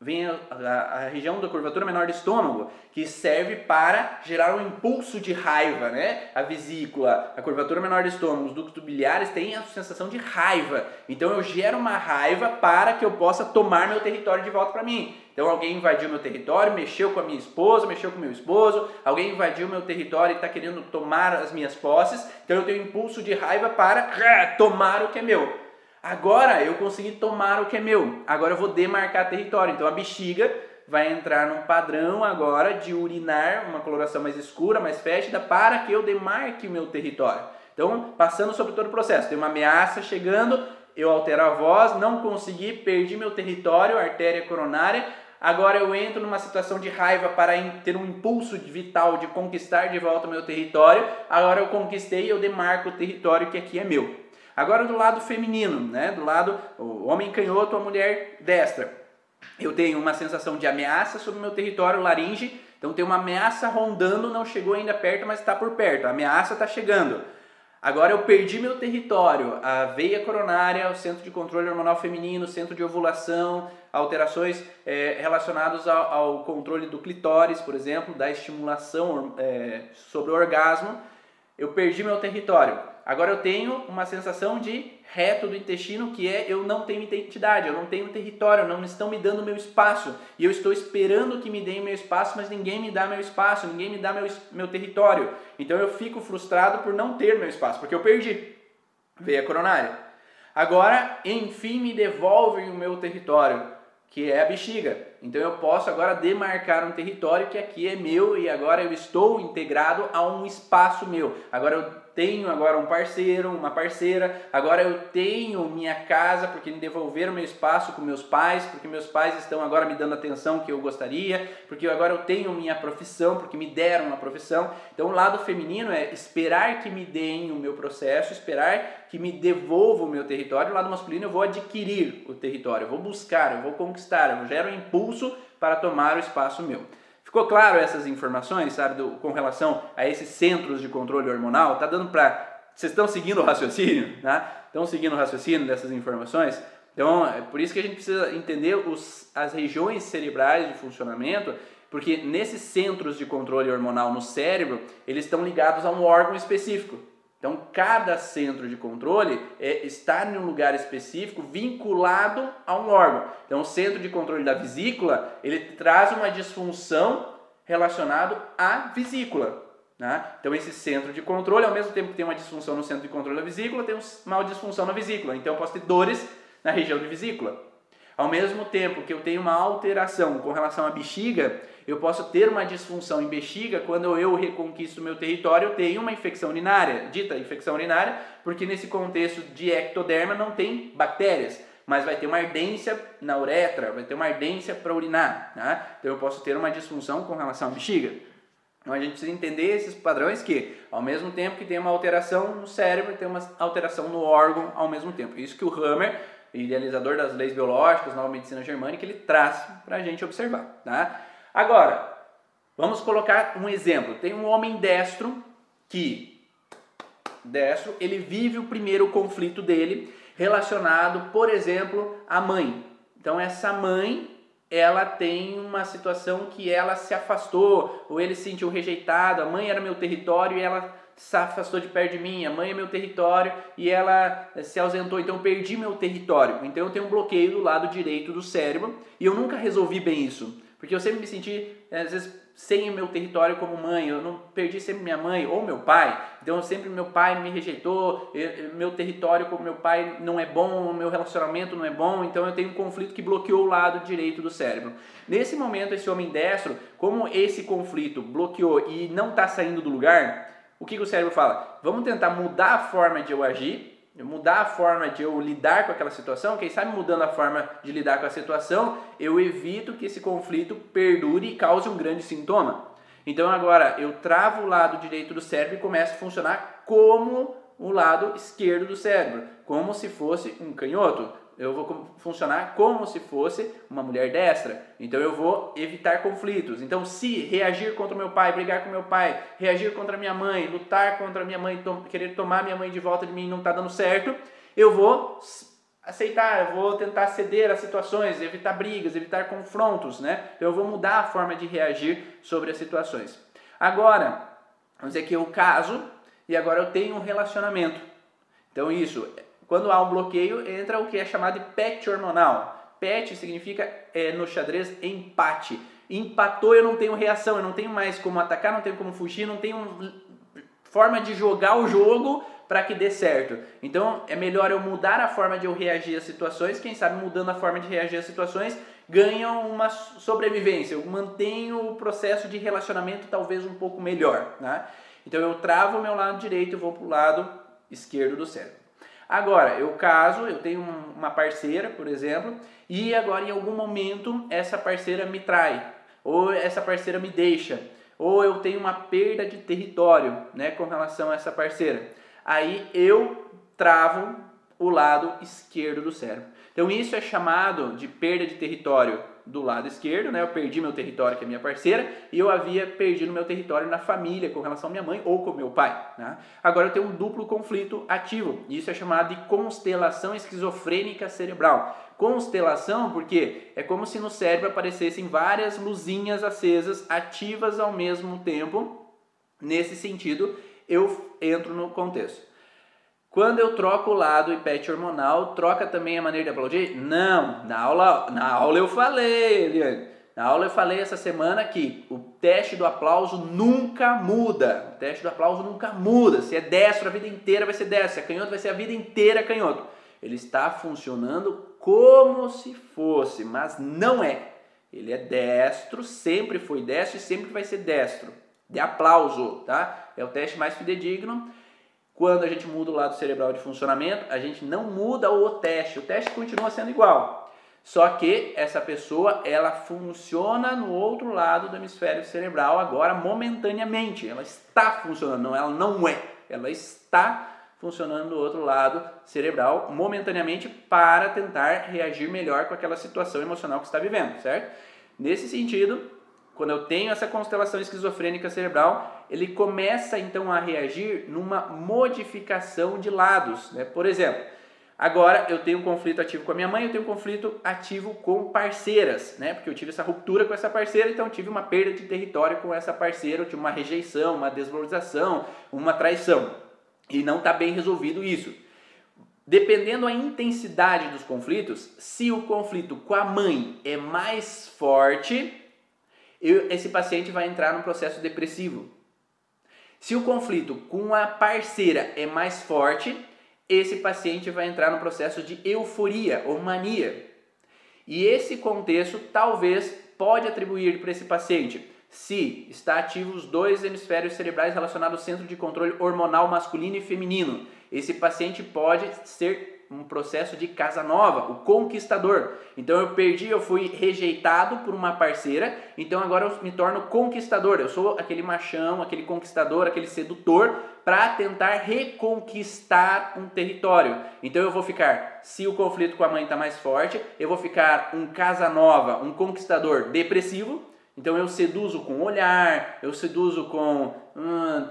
vem a, a, a, região da curvatura menor do estômago, que serve para gerar um impulso de raiva, né? A vesícula, a curvatura menor do estômago, os ductos biliares têm a sensação de raiva. Então eu gero uma raiva para que eu possa tomar meu território de volta para mim. Então alguém invadiu meu território, mexeu com a minha esposa, mexeu com meu esposo, alguém invadiu meu território e está querendo tomar as minhas posses, então eu tenho um impulso de raiva para tomar o que é meu. Agora eu consegui tomar o que é meu. Agora eu vou demarcar território. Então a bexiga vai entrar num padrão agora de urinar uma coloração mais escura, mais fétida, para que eu demarque o meu território. Então, passando sobre todo o processo, tem uma ameaça chegando, eu altero a voz, não consegui, perdi meu território, artéria coronária. Agora eu entro numa situação de raiva para ter um impulso vital de conquistar de volta o meu território. Agora eu conquistei, eu demarco o território que aqui é meu. Agora do lado feminino, né? do lado o homem canhoto, a mulher destra. Eu tenho uma sensação de ameaça sobre o meu território laringe, então tem uma ameaça rondando, não chegou ainda perto, mas está por perto. A ameaça está chegando. Agora eu perdi meu território, a veia coronária, o centro de controle hormonal feminino, centro de ovulação, alterações é, relacionadas ao, ao, controle do clitóris, por exemplo, da estimulação é, sobre o orgasmo. Eu perdi meu território. Agora eu tenho uma sensação de reto do intestino que é eu não tenho identidade, eu não tenho território, não estão me dando meu espaço e eu estou esperando que me deem meu espaço, mas ninguém me dá meu espaço, ninguém me dá meu, meu território. Então eu fico frustrado por não ter meu espaço, porque eu perdi. Veia coronária. Agora, enfim, me devolvem o meu território, que é a bexiga. Então eu posso agora demarcar um território que aqui é meu e agora eu estou integrado a um espaço meu. Agora eu tenho agora um parceiro, uma parceira, agora eu tenho minha casa porque me devolveram meu espaço com meus pais, porque meus pais estão agora me dando a atenção que eu gostaria, porque agora eu tenho minha profissão, porque me deram uma profissão. Então o lado feminino é esperar que me deem o meu processo, esperar que me devolvam o meu território. O lado masculino eu vou adquirir o território, eu vou buscar, eu vou conquistar, eu gero um impulso para tomar o espaço meu. Ficou claro essas informações, sabe, do, com relação a esses centros de controle hormonal? Tá dando para. Vocês estão seguindo o raciocínio? Né? Estão seguindo o raciocínio dessas informações? Então, é por isso que a gente precisa entender os, as regiões cerebrais de funcionamento, porque nesses centros de controle hormonal no cérebro, eles estão ligados a um órgão específico. Então, cada centro de controle é, está em um lugar específico vinculado a um órgão. Então, o centro de controle da vesícula, ele traz uma disfunção relacionado à vesícula. Né? Então, esse centro de controle, ao mesmo tempo que tem uma disfunção no centro de controle da vesícula, tem uma disfunção na vesícula. Então, eu posso ter dores na região de vesícula. Ao mesmo tempo que eu tenho uma alteração com relação à bexiga, eu posso ter uma disfunção em bexiga quando eu reconquisto meu território, eu tenho uma infecção urinária, dita infecção urinária, porque nesse contexto de ectoderma não tem bactérias, mas vai ter uma ardência na uretra, vai ter uma ardência para urinar, tá? então eu posso ter uma disfunção com relação à bexiga. Então a gente precisa entender esses padrões que, ao mesmo tempo que tem uma alteração no cérebro, tem uma alteração no órgão ao mesmo tempo. Isso que o Hammer, idealizador das leis biológicas, nova medicina germânica, ele traz para a gente observar. Tá? Agora, vamos colocar um exemplo. Tem um homem destro que destro, ele vive o primeiro conflito dele relacionado, por exemplo, à mãe. Então essa mãe, ela tem uma situação que ela se afastou, ou ele se sentiu rejeitado, a mãe era meu território e ela se afastou de perto de mim, a mãe é meu território e ela se ausentou, então eu perdi meu território. Então eu tenho um bloqueio do lado direito do cérebro e eu nunca resolvi bem isso, porque eu sempre me senti, às vezes, sem o meu território como mãe, eu não perdi sempre minha mãe ou meu pai, então sempre meu pai me rejeitou, meu território como meu pai não é bom, meu relacionamento não é bom, então eu tenho um conflito que bloqueou o lado direito do cérebro. Nesse momento, esse homem destro, como esse conflito bloqueou e não está saindo do lugar, o que, que o cérebro fala? Vamos tentar mudar a forma de eu agir, mudar a forma de eu lidar com aquela situação, quem sabe mudando a forma de lidar com a situação, eu evito que esse conflito perdure e cause um grande sintoma. Então agora eu travo o lado direito do cérebro e começo a funcionar como o lado esquerdo do cérebro, como se fosse um canhoto eu vou funcionar como se fosse uma mulher destra. Então eu vou evitar conflitos. Então, se reagir contra meu pai, brigar com meu pai, reagir contra minha mãe, lutar contra minha mãe, to querer tomar minha mãe de volta de mim não está dando certo, eu vou aceitar, eu vou tentar ceder às situações, evitar brigas, evitar confrontos, né? Então eu vou mudar a forma de reagir sobre as situações. Agora, vamos dizer que eu caso e agora eu tenho um relacionamento. Então isso quando há um bloqueio, entra o que é chamado de PET hormonal. PET significa é, no xadrez empate. Empatou, eu não tenho reação, eu não tenho mais como atacar, não tenho como fugir, não tenho forma de jogar o jogo para que dê certo. Então é melhor eu mudar a forma de eu reagir às situações, quem sabe mudando a forma de reagir às situações, ganha uma sobrevivência, eu mantenho o processo de relacionamento talvez um pouco melhor. Né? Então eu travo o meu lado direito e vou para o lado esquerdo do cérebro. Agora, eu caso, eu tenho uma parceira, por exemplo, e agora em algum momento essa parceira me trai, ou essa parceira me deixa, ou eu tenho uma perda de território, né, com relação a essa parceira. Aí eu travo o lado esquerdo do cérebro. Então isso é chamado de perda de território do lado esquerdo, né? Eu perdi meu território que é minha parceira e eu havia perdido meu território na família com relação à minha mãe ou com meu pai. Né? Agora eu tenho um duplo conflito ativo. Isso é chamado de constelação esquizofrênica cerebral. Constelação porque é como se no cérebro aparecessem várias luzinhas acesas ativas ao mesmo tempo. Nesse sentido, eu entro no contexto. Quando eu troco o lado IPET hormonal, troca também a maneira de aplaudir? Não, na aula, na aula eu falei, Eliane. Na aula eu falei essa semana que o teste do aplauso nunca muda. O teste do aplauso nunca muda. Se é destro a vida inteira vai ser destro, se é canhoto vai ser a vida inteira canhoto. Ele está funcionando como se fosse, mas não é. Ele é destro, sempre foi destro e sempre vai ser destro. De aplauso, tá? É o teste mais fidedigno. Quando a gente muda o lado cerebral de funcionamento, a gente não muda o teste, o teste continua sendo igual. Só que essa pessoa, ela funciona no outro lado do hemisfério cerebral agora momentaneamente. Ela está funcionando, não, ela não é. Ela está funcionando do outro lado cerebral momentaneamente para tentar reagir melhor com aquela situação emocional que está vivendo, certo? Nesse sentido, quando eu tenho essa constelação esquizofrênica cerebral, ele começa então a reagir numa modificação de lados. Né? Por exemplo, agora eu tenho um conflito ativo com a minha mãe, eu tenho um conflito ativo com parceiras, né? porque eu tive essa ruptura com essa parceira, então eu tive uma perda de território com essa parceira, eu tive uma rejeição, uma desvalorização, uma traição. E não está bem resolvido isso. Dependendo da intensidade dos conflitos, se o conflito com a mãe é mais forte, esse paciente vai entrar num processo depressivo. Se o conflito com a parceira é mais forte, esse paciente vai entrar no processo de euforia ou mania. E esse contexto talvez pode atribuir para esse paciente se está ativo os dois hemisférios cerebrais relacionados ao centro de controle hormonal masculino e feminino. Esse paciente pode ser um processo de casa nova, o conquistador. Então eu perdi, eu fui rejeitado por uma parceira, então agora eu me torno conquistador. Eu sou aquele machão, aquele conquistador, aquele sedutor para tentar reconquistar um território. Então eu vou ficar, se o conflito com a mãe está mais forte, eu vou ficar um casa nova, um conquistador depressivo. Então eu seduzo com olhar, eu seduzo com hum,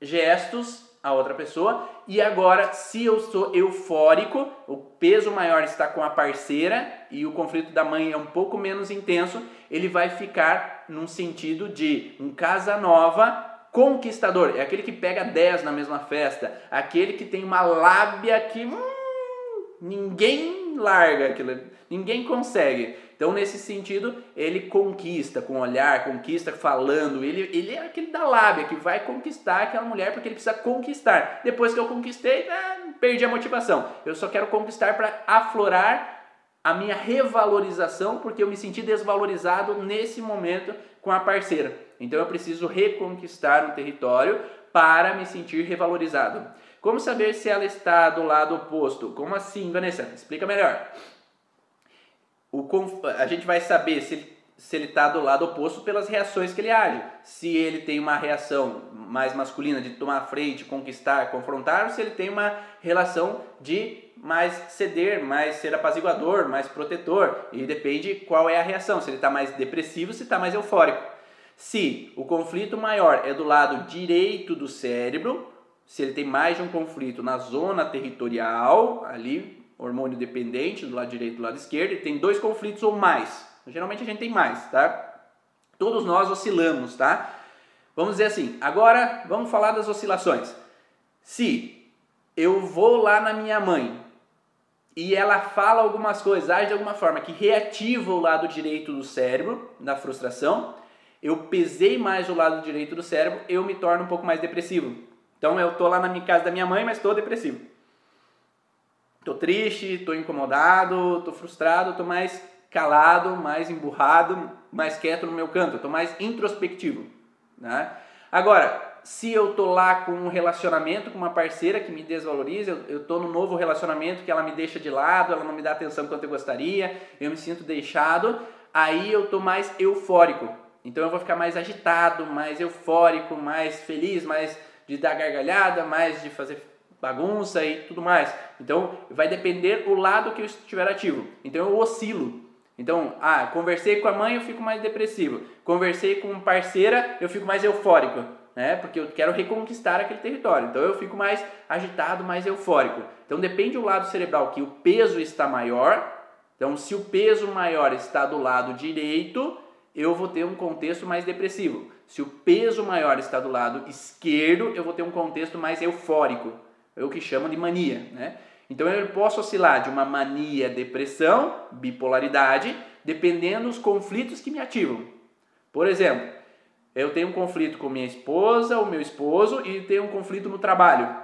gestos a outra pessoa. E agora, se eu sou eufórico, o peso maior está com a parceira e o conflito da mãe é um pouco menos intenso, ele vai ficar num sentido de um casa nova conquistador. É aquele que pega 10 na mesma festa, aquele que tem uma lábia que hum, ninguém larga aquilo, ninguém consegue. Então, nesse sentido, ele conquista com olhar, conquista falando. Ele, ele é aquele da lábia que vai conquistar aquela mulher porque ele precisa conquistar. Depois que eu conquistei, ah, perdi a motivação. Eu só quero conquistar para aflorar a minha revalorização porque eu me senti desvalorizado nesse momento com a parceira. Então, eu preciso reconquistar um território para me sentir revalorizado. Como saber se ela está do lado oposto? Como assim, Vanessa? Explica melhor o, a gente vai saber se ele se ele está do lado oposto pelas reações que ele age. Se ele tem uma reação mais masculina de tomar frente, conquistar, confrontar, ou se ele tem uma relação de mais ceder, mais ser apaziguador, mais protetor. E depende qual é a reação, se ele está mais depressivo, se está mais eufórico. Se o conflito maior é do lado direito do cérebro, se ele tem mais de um conflito na zona territorial, ali hormônio dependente do lado direito e do lado esquerdo, e tem dois conflitos ou mais. Geralmente a gente tem mais, tá? Todos nós oscilamos, tá? Vamos dizer assim, agora vamos falar das oscilações. Se eu vou lá na minha mãe e ela fala algumas coisas, age de alguma forma que reativa o lado direito do cérebro, da frustração, eu pesei mais o lado direito do cérebro, eu me torno um pouco mais depressivo. Então eu tô lá na minha casa da minha mãe, mas estou depressivo. Tô triste, tô incomodado, tô frustrado, tô mais calado, mais emburrado, mais quieto no meu canto, tô mais introspectivo, né? Agora, se eu tô lá com um relacionamento com uma parceira que me desvaloriza, eu, eu tô num novo relacionamento que ela me deixa de lado, ela não me dá atenção quanto eu gostaria, eu me sinto deixado, aí eu tô mais eufórico. Então eu vou ficar mais agitado, mais eufórico, mais feliz, mais de dar gargalhada, mais de fazer bagunça e tudo mais. Então, vai depender o lado que eu estiver ativo. Então, eu oscilo. Então, ah, conversei com a mãe, eu fico mais depressivo. Conversei com parceira, eu fico mais eufórico, né? Porque eu quero reconquistar aquele território. Então, eu fico mais agitado, mais eufórico. Então, depende do lado cerebral que o peso está maior. Então, se o peso maior está do lado direito, eu vou ter um contexto mais depressivo. Se o peso maior está do lado esquerdo, eu vou ter um contexto mais eufórico é o que chamam de mania, né? Então eu posso oscilar de uma mania, depressão, bipolaridade, dependendo dos conflitos que me ativam. Por exemplo, eu tenho um conflito com minha esposa ou meu esposo e tenho um conflito no trabalho,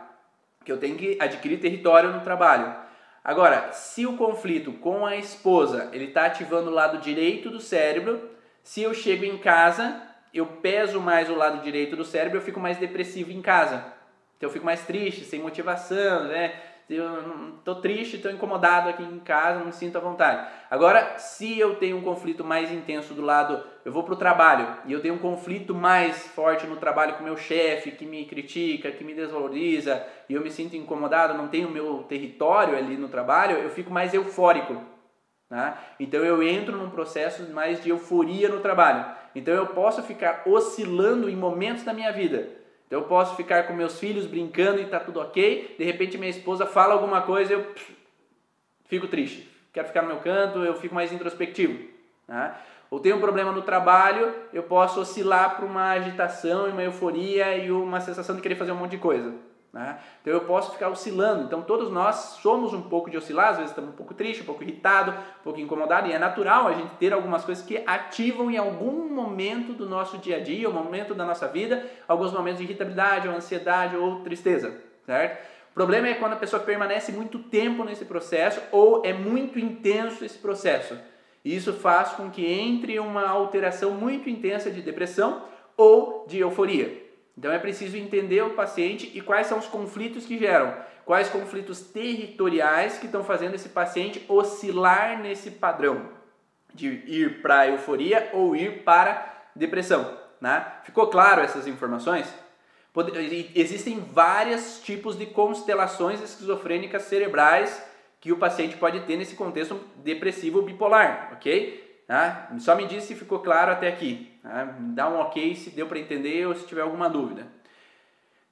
que eu tenho que adquirir território no trabalho. Agora, se o conflito com a esposa ele está ativando o lado direito do cérebro, se eu chego em casa, eu peso mais o lado direito do cérebro, eu fico mais depressivo em casa. Então eu fico mais triste, sem motivação, né? Eu tô triste, tô incomodado aqui em casa, não me sinto à vontade. Agora, se eu tenho um conflito mais intenso do lado, eu vou pro trabalho e eu tenho um conflito mais forte no trabalho com meu chefe, que me critica, que me desvaloriza, e eu me sinto incomodado, não tenho meu território ali no trabalho, eu fico mais eufórico. Né? Então eu entro num processo mais de euforia no trabalho. Então eu posso ficar oscilando em momentos da minha vida então eu posso ficar com meus filhos brincando e tá tudo ok. De repente minha esposa fala alguma coisa e eu fico triste. Quero ficar no meu canto, eu fico mais introspectivo. Tá? Ou tenho um problema no trabalho, eu posso oscilar para uma agitação, uma euforia e uma sensação de querer fazer um monte de coisa. Né? Então eu posso ficar oscilando. Então todos nós somos um pouco de oscilar, às vezes estamos um pouco triste, um pouco irritado, um pouco incomodado, e é natural a gente ter algumas coisas que ativam em algum momento do nosso dia a dia, um momento da nossa vida, alguns momentos de irritabilidade, ou ansiedade, ou tristeza, certo? O problema é quando a pessoa permanece muito tempo nesse processo ou é muito intenso esse processo. Isso faz com que entre uma alteração muito intensa de depressão ou de euforia. Então é preciso entender o paciente e quais são os conflitos que geram, quais conflitos territoriais que estão fazendo esse paciente oscilar nesse padrão de ir para euforia ou ir para depressão. Né? Ficou claro essas informações? Existem vários tipos de constelações esquizofrênicas cerebrais que o paciente pode ter nesse contexto depressivo bipolar, ok? Tá? Só me diz se ficou claro até aqui. Tá? Dá um ok se deu para entender ou se tiver alguma dúvida.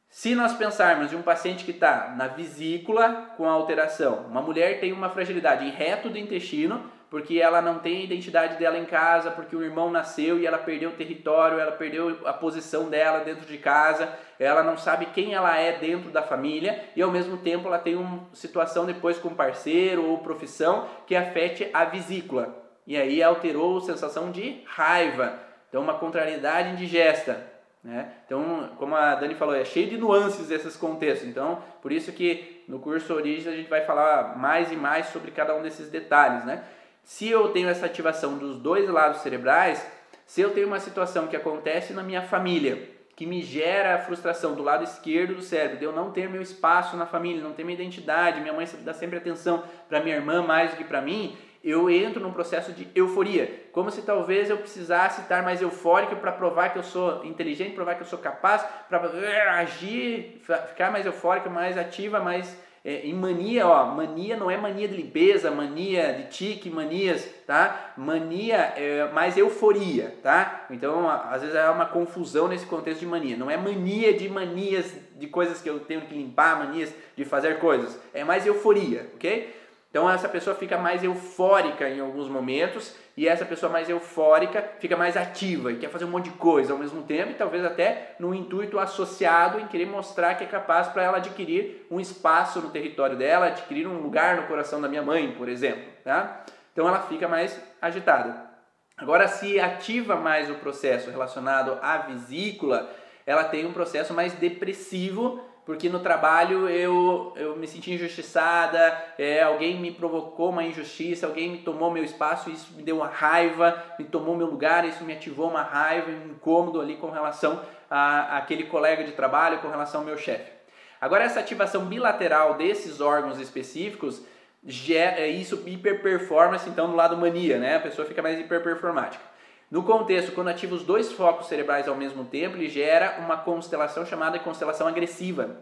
Se nós pensarmos em um paciente que está na vesícula com alteração, uma mulher tem uma fragilidade em reto do intestino, porque ela não tem a identidade dela em casa, porque o irmão nasceu e ela perdeu o território, ela perdeu a posição dela dentro de casa, ela não sabe quem ela é dentro da família e ao mesmo tempo ela tem uma situação depois com parceiro ou profissão que afete a vesícula. E aí alterou a sensação de raiva, então uma contrariedade indigesta. Né? Então, como a Dani falou, é cheio de nuances esses contextos. Então, por isso que no curso Origens a gente vai falar mais e mais sobre cada um desses detalhes. Né? Se eu tenho essa ativação dos dois lados cerebrais, se eu tenho uma situação que acontece na minha família, que me gera a frustração do lado esquerdo do cérebro, de eu não ter meu espaço na família, não ter minha identidade, minha mãe dá sempre atenção para minha irmã mais do que para mim, eu entro num processo de euforia, como se talvez eu precisasse estar mais eufórico para provar que eu sou inteligente, provar que eu sou capaz, para agir, ficar mais eufórico, mais ativa, mais é, em mania, ó, mania não é mania de limpeza, mania de tique, manias, tá? Mania é mais euforia, tá? Então, às vezes é uma confusão nesse contexto de mania. Não é mania de manias de coisas que eu tenho que limpar, manias de fazer coisas. É mais euforia, ok? Então essa pessoa fica mais eufórica em alguns momentos e essa pessoa mais eufórica fica mais ativa e quer fazer um monte de coisa ao mesmo tempo e talvez até no intuito associado em querer mostrar que é capaz para ela adquirir um espaço no território dela, adquirir um lugar no coração da minha mãe, por exemplo, tá? Então ela fica mais agitada. Agora se ativa mais o processo relacionado à vesícula, ela tem um processo mais depressivo porque no trabalho eu, eu me senti injustiçada, é, alguém me provocou uma injustiça, alguém me tomou meu espaço, isso me deu uma raiva, me tomou meu lugar, isso me ativou uma raiva, um incômodo ali com relação a, aquele colega de trabalho, com relação ao meu chefe. Agora essa ativação bilateral desses órgãos específicos gera é isso hiperperformance então do lado mania, né? A pessoa fica mais hiperperformática. No contexto, quando ativa os dois focos cerebrais ao mesmo tempo, ele gera uma constelação chamada constelação agressiva.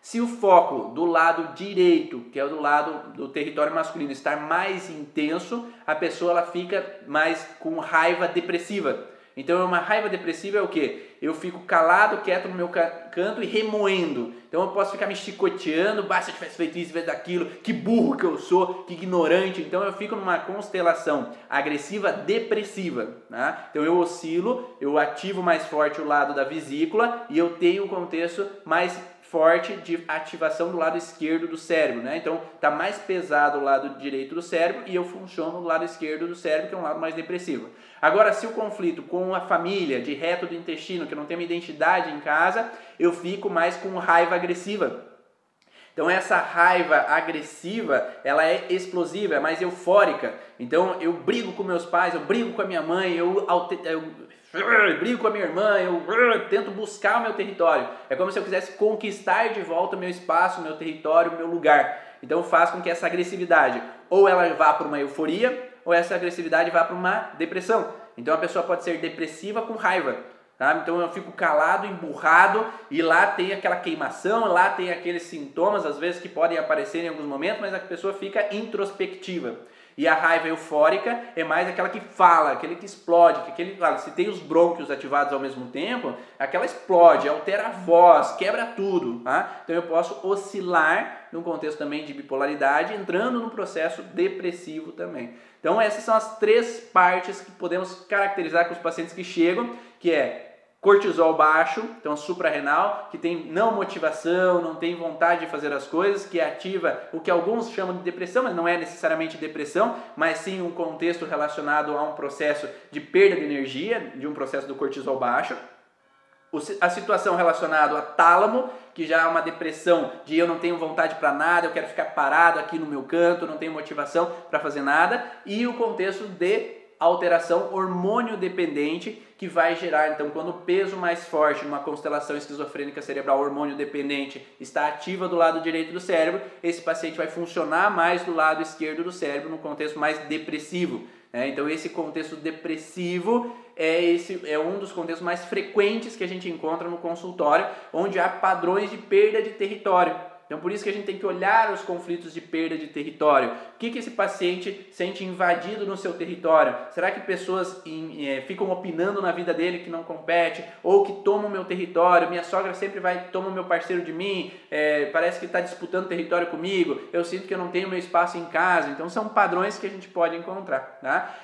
Se o foco do lado direito, que é o do lado do território masculino, estar mais intenso, a pessoa ela fica mais com raiva depressiva. Então, uma raiva depressiva é o que? Eu fico calado, quieto no meu canto e remoendo. Então, eu posso ficar me chicoteando, basta eu tivesse feito isso, feito aquilo, que burro que eu sou, que ignorante. Então, eu fico numa constelação agressiva depressiva. Né? Então, eu oscilo, eu ativo mais forte o lado da vesícula e eu tenho um contexto mais forte de ativação do lado esquerdo do cérebro, né? Então tá mais pesado o lado direito do cérebro e eu funciono do lado esquerdo do cérebro, que é um lado mais depressivo. Agora, se o conflito com a família, de reto do intestino, que eu não tenho uma identidade em casa, eu fico mais com raiva agressiva. Então essa raiva agressiva, ela é explosiva, é mais eufórica. Então eu brigo com meus pais, eu brigo com a minha mãe, eu, eu brigo com a minha irmã, eu tento buscar o meu território. É como se eu quisesse conquistar de volta meu espaço, meu território, meu lugar. Então faz com que essa agressividade ou ela vá para uma euforia ou essa agressividade vá para uma depressão. Então a pessoa pode ser depressiva com raiva. Tá? Então eu fico calado, emburrado e lá tem aquela queimação, lá tem aqueles sintomas às vezes que podem aparecer em alguns momentos, mas a pessoa fica introspectiva. E a raiva eufórica é mais aquela que fala, aquele que explode, que aquele, claro, se tem os brônquios ativados ao mesmo tempo, aquela explode, altera a voz, quebra tudo, tá? Então eu posso oscilar num contexto também de bipolaridade, entrando num processo depressivo também. Então essas são as três partes que podemos caracterizar com os pacientes que chegam, que é cortisol baixo, então suprarrenal, que tem não motivação, não tem vontade de fazer as coisas, que ativa o que alguns chamam de depressão, mas não é necessariamente depressão, mas sim um contexto relacionado a um processo de perda de energia, de um processo do cortisol baixo. A situação relacionada a tálamo, que já é uma depressão de eu não tenho vontade para nada, eu quero ficar parado aqui no meu canto, não tenho motivação para fazer nada, e o contexto de alteração hormônio dependente que vai gerar, então, quando o peso mais forte numa constelação esquizofrênica cerebral hormônio dependente está ativa do lado direito do cérebro, esse paciente vai funcionar mais do lado esquerdo do cérebro no contexto mais depressivo. Né? Então, esse contexto depressivo é, esse, é um dos contextos mais frequentes que a gente encontra no consultório, onde há padrões de perda de território. Então por isso que a gente tem que olhar os conflitos de perda de território. O que, que esse paciente sente invadido no seu território? Será que pessoas em, é, ficam opinando na vida dele que não compete? Ou que tomam meu território? Minha sogra sempre vai toma o meu parceiro de mim, é, parece que está disputando território comigo, eu sinto que eu não tenho meu espaço em casa. Então são padrões que a gente pode encontrar. Tá?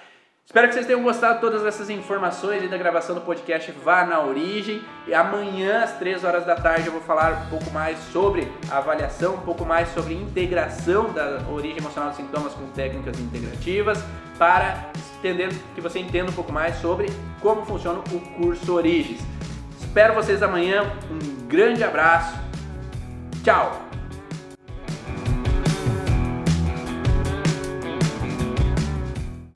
Espero que vocês tenham gostado de todas essas informações da gravação do podcast Vá na Origem. E amanhã, às 3 horas da tarde, eu vou falar um pouco mais sobre avaliação, um pouco mais sobre integração da origem emocional dos sintomas com técnicas integrativas, para entender, que você entenda um pouco mais sobre como funciona o curso Origens. Espero vocês amanhã. Um grande abraço. Tchau!